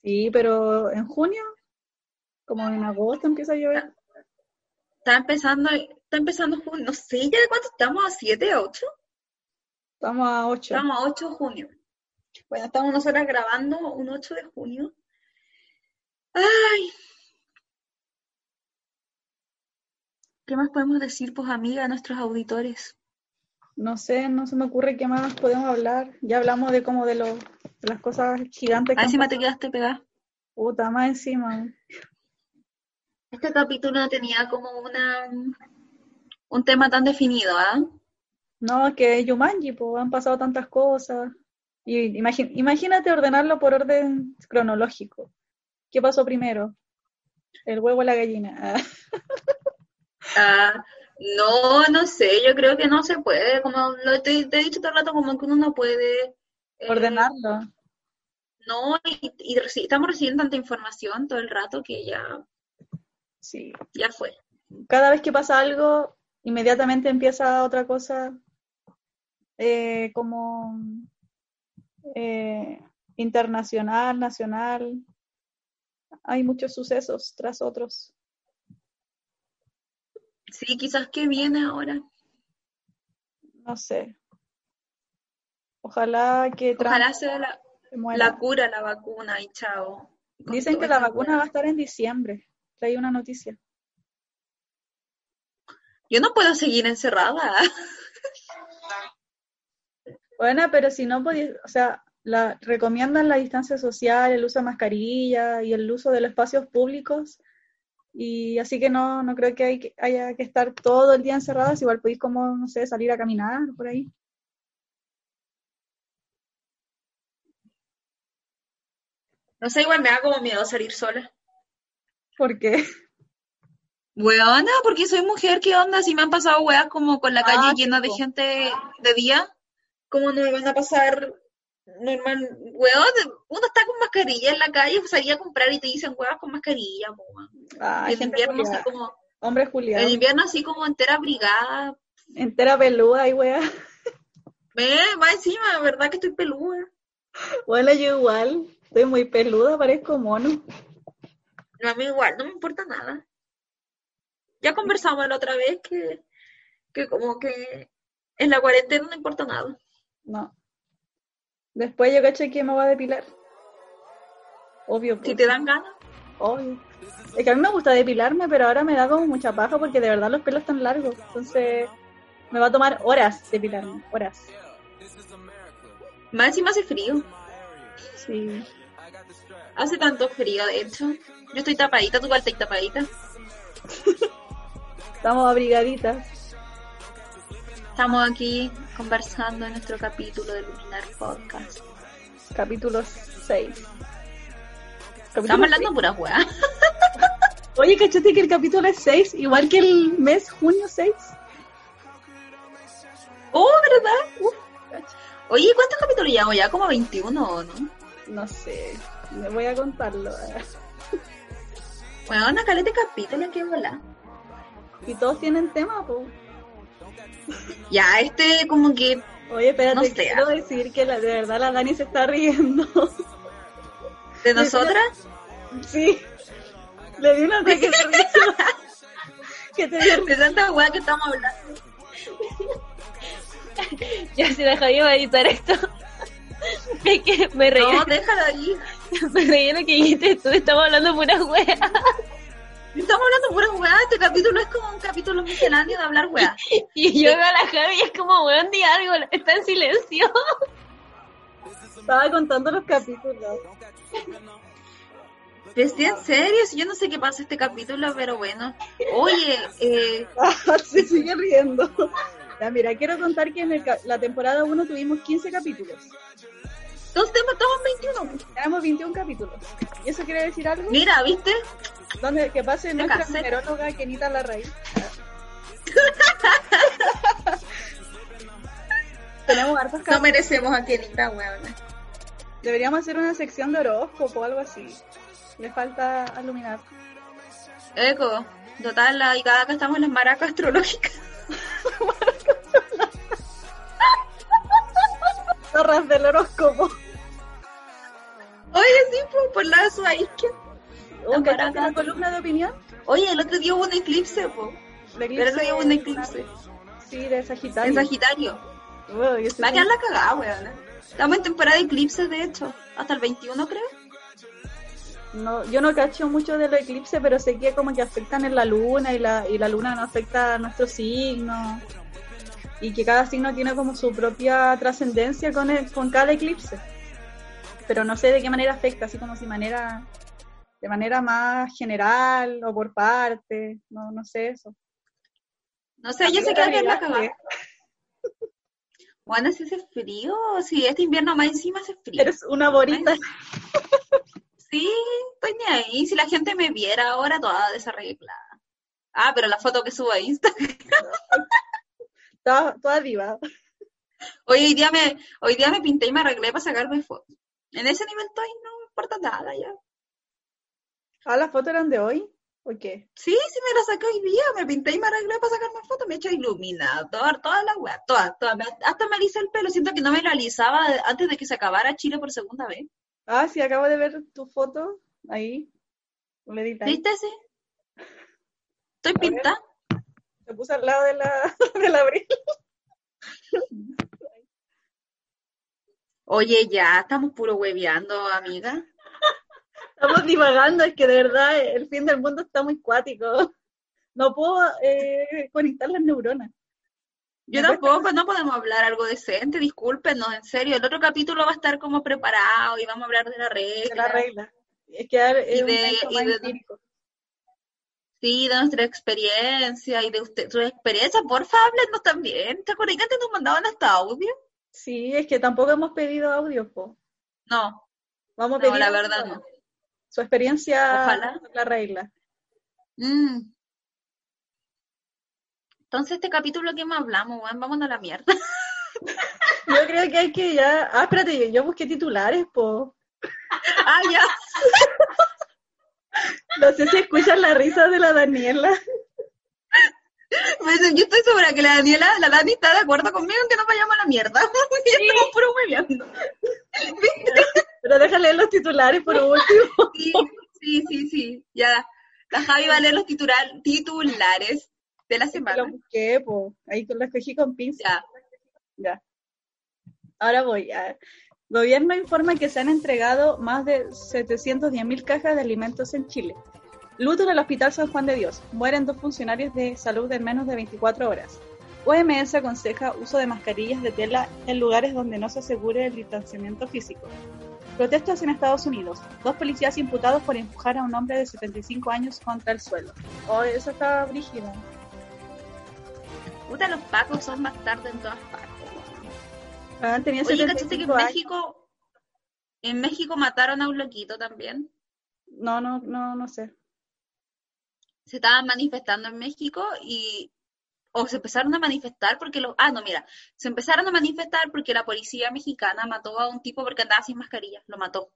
Sí, pero en junio, como en agosto empieza a llover. Está empezando, está empezando junio, no sé ya de cuánto estamos, a 7, a 8. Estamos a 8. Estamos a 8 de junio. Bueno, estamos nosotras grabando un 8 de junio. Ay. ¿Qué más podemos decir, pues, amiga, a nuestros auditores? No sé, no se me ocurre qué más podemos hablar. Ya hablamos de como de, lo, de las cosas gigantes que Ah, encima te quedaste pegada. Puta, más encima. Este capítulo tenía como una un tema tan definido, ¿ah? No, que Yumanji, pues han pasado tantas cosas. Y imagínate ordenarlo por orden cronológico. ¿Qué pasó primero? El huevo o la gallina. Ah, Ah, no, no sé, yo creo que no se puede, como lo te, te he dicho todo el rato, como que uno no puede eh, ordenarlo. No, y, y reci- estamos recibiendo tanta información todo el rato que ya, Sí. ya fue. cada vez que pasa algo, inmediatamente empieza otra cosa eh, como eh, internacional, nacional. Hay muchos sucesos tras otros. Sí, quizás que viene ahora. No sé. Ojalá que Ojalá sea la, la cura, la vacuna y chao. Dicen que la vacuna weá. va a estar en diciembre. Traí una noticia. Yo no puedo seguir encerrada. Bueno, pero si no podías, o sea, la, recomiendan la distancia social, el uso de mascarilla y el uso de los espacios públicos. Y así que no, no creo que, hay que haya que estar todo el día encerradas. Igual podéis como, no sé, salir a caminar por ahí. No sé, igual me da como miedo salir sola. Porque Weona, porque soy mujer, ¿qué onda? Si me han pasado weas como con la calle Ah, llena de gente de día, ¿cómo no me van a pasar normal? Weón, uno está con mascarilla en la calle, pues salía a comprar y te dicen weas con mascarilla, ah, en invierno así como, hombres en culiados. invierno así como entera brigada, Entera peluda y wea. Ve, va encima, ¿verdad que estoy peluda? Bueno, yo igual. Estoy muy peluda, parezco mono. No, a mí igual, no me importa nada. Ya conversamos la otra vez que, que como que en la cuarentena no importa nada. No. Después yo caché que me voy a depilar. Obvio. Si pues. te dan ganas. Obvio. Es que a mí me gusta depilarme, pero ahora me da como mucha paja porque de verdad los pelos están largos. Entonces me va a tomar horas depilarme. Horas. Más encima hace frío. Sí. Hace tanto frío, de hecho. Yo estoy tapadita, tú igual estás tapadita. Estamos abrigaditas. Estamos aquí conversando en nuestro capítulo de Luminar Podcast. Capítulo 6. Estamos hablando pura weá. Oye, ¿cachaste que el capítulo es 6? Igual que el mes junio 6. Oh, ¿verdad? Uf. Oye, ¿cuántos capítulos llevamos ya? ¿Como 21 o no? No sé. Me voy a contarlo. Bueno, una caleta de capítulos que volar. Y todos tienen tema, pues. Ya, este como que... Oye, espérate, No sé. quiero decir que la, de verdad la Dani se está riendo. ¿De nosotras? sí. Le di un ataque de risa. que te dio De tanta weá que estamos hablando. Ya Javi va a editar esto. Es que me reí, No, déjalo ahí. me reí de lo que dijiste tú, estamos hablando pura wea. Estamos hablando pura weá. Este capítulo es como un capítulo misceláneo de hablar weá. Y yo veo a la Javi y es como, weón, di algo, está en silencio. Estaba contando los capítulos. Pero sí, en serio, yo no sé qué pasa este capítulo, pero bueno. Oye, eh, se sigue riendo. Ya, mira, quiero contar que en el la temporada 1 tuvimos 15 capítulos. Estamos estamos en 21. Tenemos 21 capítulos. ¿Y eso quiere decir algo? Mira, ¿viste? Donde que pase nuestra cansé. numeróloga Kenita Larraín. Tenemos hartos No merecemos a Kenita, weón. Deberíamos hacer una sección de horóscopo o algo así. Le falta aluminar. Eco, total, la- y cada que estamos en las maracas astrológicas. Zorras del horóscopo. Oye, sí, pues, por la de su. ¿Un Las cachaste la columna de opinión? Oye, el otro día hubo un eclipse, po. De El otro día hubo un eclipse. Sí, de Sagitario. En Sagitario. Va a quedar la cagada, weón. Estamos en temporada de eclipses, de hecho. Hasta el 21, creo. No, yo no cacho mucho de los eclipses, pero sé que como que afectan en la luna y la, y la luna no afecta a nuestro signo. Y que cada signo tiene como su propia trascendencia con, el- con cada eclipse. Pero no sé de qué manera afecta, así como si manera, de manera más general o por parte, no, no sé eso. No sé, yo sé que va a quedar la cagada. Bueno, si hace frío, si este invierno más encima hace frío. Eres una borita. Sí, estoy ni ahí. Si la gente me viera ahora, toda desarreglada. Ah, pero la foto que subo a Insta. Toda, toda diva. Hoy, hoy día me, hoy día me pinté y me arreglé para sacarme fotos. En ese nivel estoy, no me importa nada ya. Ah, las fotos eran de hoy. ¿O qué? Sí, sí me la saqué hoy día, me pinté y me arreglé para sacarme fotos, me he hecho iluminador, toda la weá, toda, toda. Hasta me alisé el pelo, siento que no me lo alisaba antes de que se acabara Chile por segunda vez. Ah, sí, acabo de ver tu foto ahí. Le edita. ¿Viste? Estoy ver. pintada. Se puso al lado de la, del abril. Oye, ya, estamos puro hueveando, amiga. Estamos divagando, es que de verdad el fin del mundo está muy cuático. No puedo eh, conectar las neuronas. Yo tampoco, no podemos hablar algo decente, discúlpenos, en serio. El otro capítulo va a estar como preparado y vamos a hablar de la regla. De la regla. Es que es Y un de- hecho y de-. Sí, de nuestra experiencia y de usted, su experiencia, porfa, háblenos también. ¿Te acuerdas que antes nos mandaban hasta audio? Sí, es que tampoco hemos pedido audio, po. No, Vamos a no, pedir la verdad no. su experiencia Ojalá. la regla. Mm. Entonces, este capítulo que más hablamos, weón, vámonos a la mierda. Yo creo que hay que ya. Ah, espérate, yo, yo busqué titulares, po. ah, ya. No sé si escuchan la risa de la Daniela. Pues, yo estoy segura que la Daniela, la Dani está de acuerdo conmigo en que nos vayamos a la mierda. Ya estamos puro hueveando. Pero déjale los titulares por último. Sí, sí, sí, sí. Ya. La Javi va a leer los titular- titulares de la Lo semana. busqué, po. Ahí lo escogí con pinza. Ya. Ya. Ahora voy. a- Gobierno informa que se han entregado más de 710.000 cajas de alimentos en Chile. Luto en el Hospital San Juan de Dios. Mueren dos funcionarios de salud en menos de 24 horas. OMS aconseja uso de mascarillas de tela en lugares donde no se asegure el distanciamiento físico. Protestas en Estados Unidos. Dos policías imputados por empujar a un hombre de 75 años contra el suelo. Oh, eso está brígido. Puta, los pacos son bastardos en todas partes. Ah, tenía Oye, ¿cachaste que en 75 años. México, en México mataron a un loquito también? No, no, no, no sé. Se estaban manifestando en México y o se empezaron a manifestar porque los ah no mira se empezaron a manifestar porque la policía mexicana mató a un tipo porque andaba sin mascarilla lo mató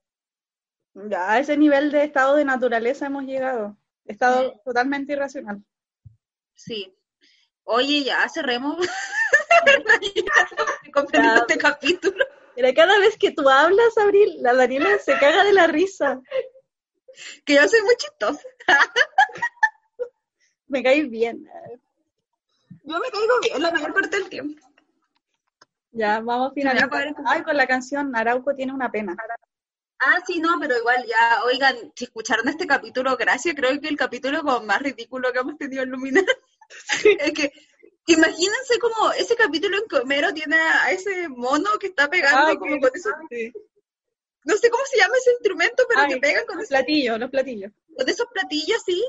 Ya a ese nivel de estado de naturaleza hemos llegado. Estado Sí. totalmente irracional. sí oye ya cerremos Ya. este capítulo Pero cada vez que tú hablas, Abril, la Daniela se caga de la risa. que yo soy muy chistosa Me caes bien. yo me caigo bien la mayor parte del tiempo Ya, vamos a el- Ay, con la canción Arauco tiene una pena. Ah, sí, no, pero igual ya, oigan, si escucharon este capítulo, gracias, creo que el capítulo como más ridículo que hemos tenido en Luminar. es que, imagínense como ese capítulo en Comero tiene a ese mono que está pegando Ay, como con esos, sí. no sé cómo se llama ese instrumento, pero Ay, que pegan con, los esos, platillos, los platillos. con esos platillos así,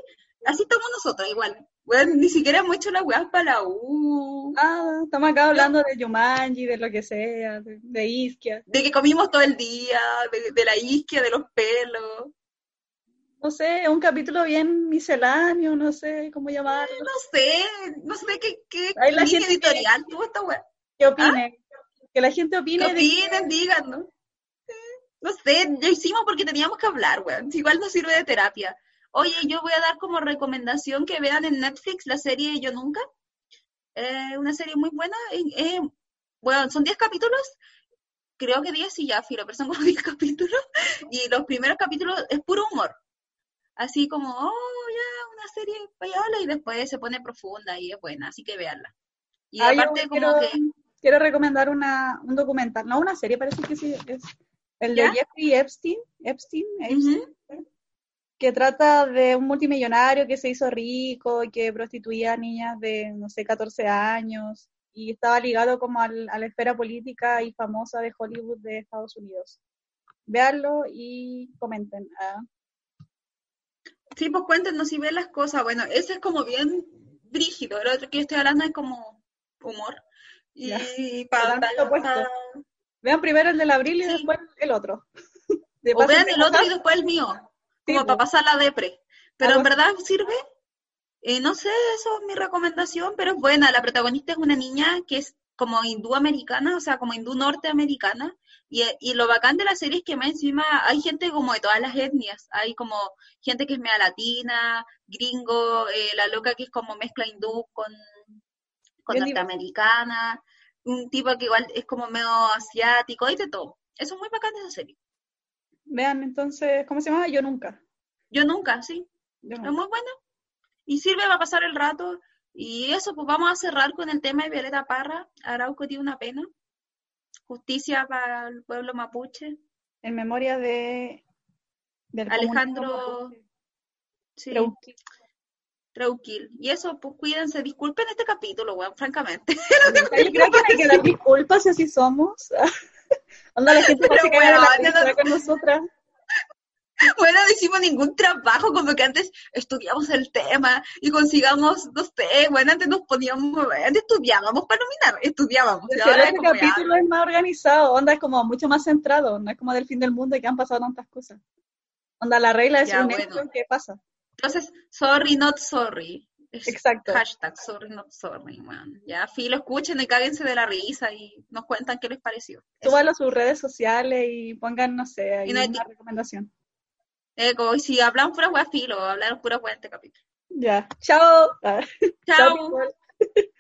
así estamos nosotros igual. Bueno, ni siquiera hemos hecho las weas para la U, Ah, estamos acá hablando de Yumanji, de lo que sea, de, de Isquia. de que comimos todo el día, de, de la isquia, de los pelos. No sé, un capítulo bien misceláneo, no sé cómo llamarlo. No sé, no sé qué, qué la gente editorial tuvo esta wea. Que opine. Que la gente ¿Qué opine de opinen? Digan, ¿no? No sé, ya hicimos porque teníamos que hablar, weón. Igual nos sirve de terapia. Oye, yo voy a dar como recomendación que vean en Netflix la serie Yo Nunca. Eh, una serie muy buena. eh, bueno, son 10 capítulos. Creo que 10 y ya, filo, pero son como 10 capítulos. Y los primeros capítulos es puro humor. Así como, oh, ya, una serie española y después se pone profunda y es buena, así que véanla. Y aparte como quiero, que... quiero recomendar una, un documental, no una serie, parece que sí, es el de. Jeffrey Epstein, Epstein, Epstein. Que trata de un multimillonario que se hizo rico y que prostituía a niñas de, no sé, 14 años y estaba ligado como al- a la esfera política y famosa de Hollywood de Estados Unidos. Véanlo y comenten. ah. Sí, pues cuéntenos si ven las cosas. Bueno, ese es como bien brígido. El otro que yo estoy hablando es como humor. Y Ya. pa- Totalmente pa- opuesto. pa- Vean primero el del abril y Sí. después el otro. De o vean ¿te el otro y después el mío. Como para pasar la depre. Pero en verdad sirve. Eh, no sé, eso es mi recomendación, pero es buena. La protagonista es una niña que es como hindú americana, o sea, como hindú norteamericana. Y, y lo bacán de la serie es que más encima hay gente como de todas las etnias. Hay como gente que es media latina, gringo, eh, la loca que es como mezcla hindú con, con norteamericana, un tipo que igual es como medio asiático, hay de todo. Eso es muy bacán de esa serie. Vean entonces, ¿cómo se llama? Yo nunca. Yo nunca, sí. Yo Es muy buena. Y sirve para pasar el rato. Y eso, pues vamos a cerrar con el tema de Violeta Parra. Arauco tiene una pena. Justicia para el pueblo mapuche. En memoria de del Alejandro sí. Y eso, pues cuídense. Disculpen este capítulo, weón, francamente. Yo creo que que disculpas si así somos. Onda, la gente Pero la bueno, no- con nosotras. bueno, no hicimos ningún trabajo, como que antes estudiamos el tema y consigamos, no sé, bueno, antes nos poníamos, antes estudiábamos para nominar, estudiábamos. Ahora ahora es este ya, capítulo es más organizado, onda es como mucho más centrado, no es como del fin del mundo y que han pasado tantas cosas. Onda, la regla es Ya, un bueno. hecho que pasa. Entonces, sorry, not sorry. Es Exacto. Hashtag sorry, not sorry, man. Ya, filo, escuchen y cáguense de la risa y nos cuentan qué les pareció. Eso. Súbalo a sus redes sociales y pongan, no sé, ahí no una recomendación. Eh, como si hablan pura filo, hablaron pura en este capítulo. Ya. Chao. Ah, Chao.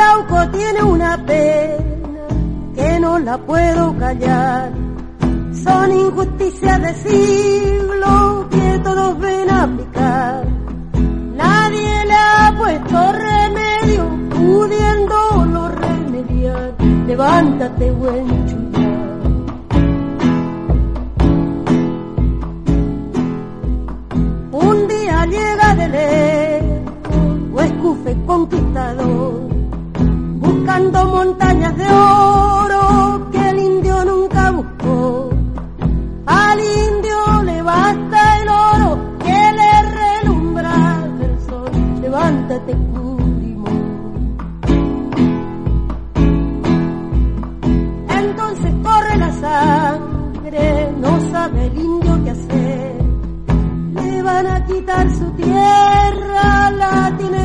Arauco tiene una pena que no la puedo callar. Son injusticias de siglo que todos ven aplicar. Nadie le ha puesto remedio, pudiéndolo remediar. Levántate, buen día llega de lejos, o escufe conquistador buscando montañas de oro que el indio nunca buscó. Al indio le basta el oro que le relumbra el sol. Levántate, Curimón. Entonces corre la sangre, no sabe el indio qué hacer. Le van a quitar su tierra, la tiene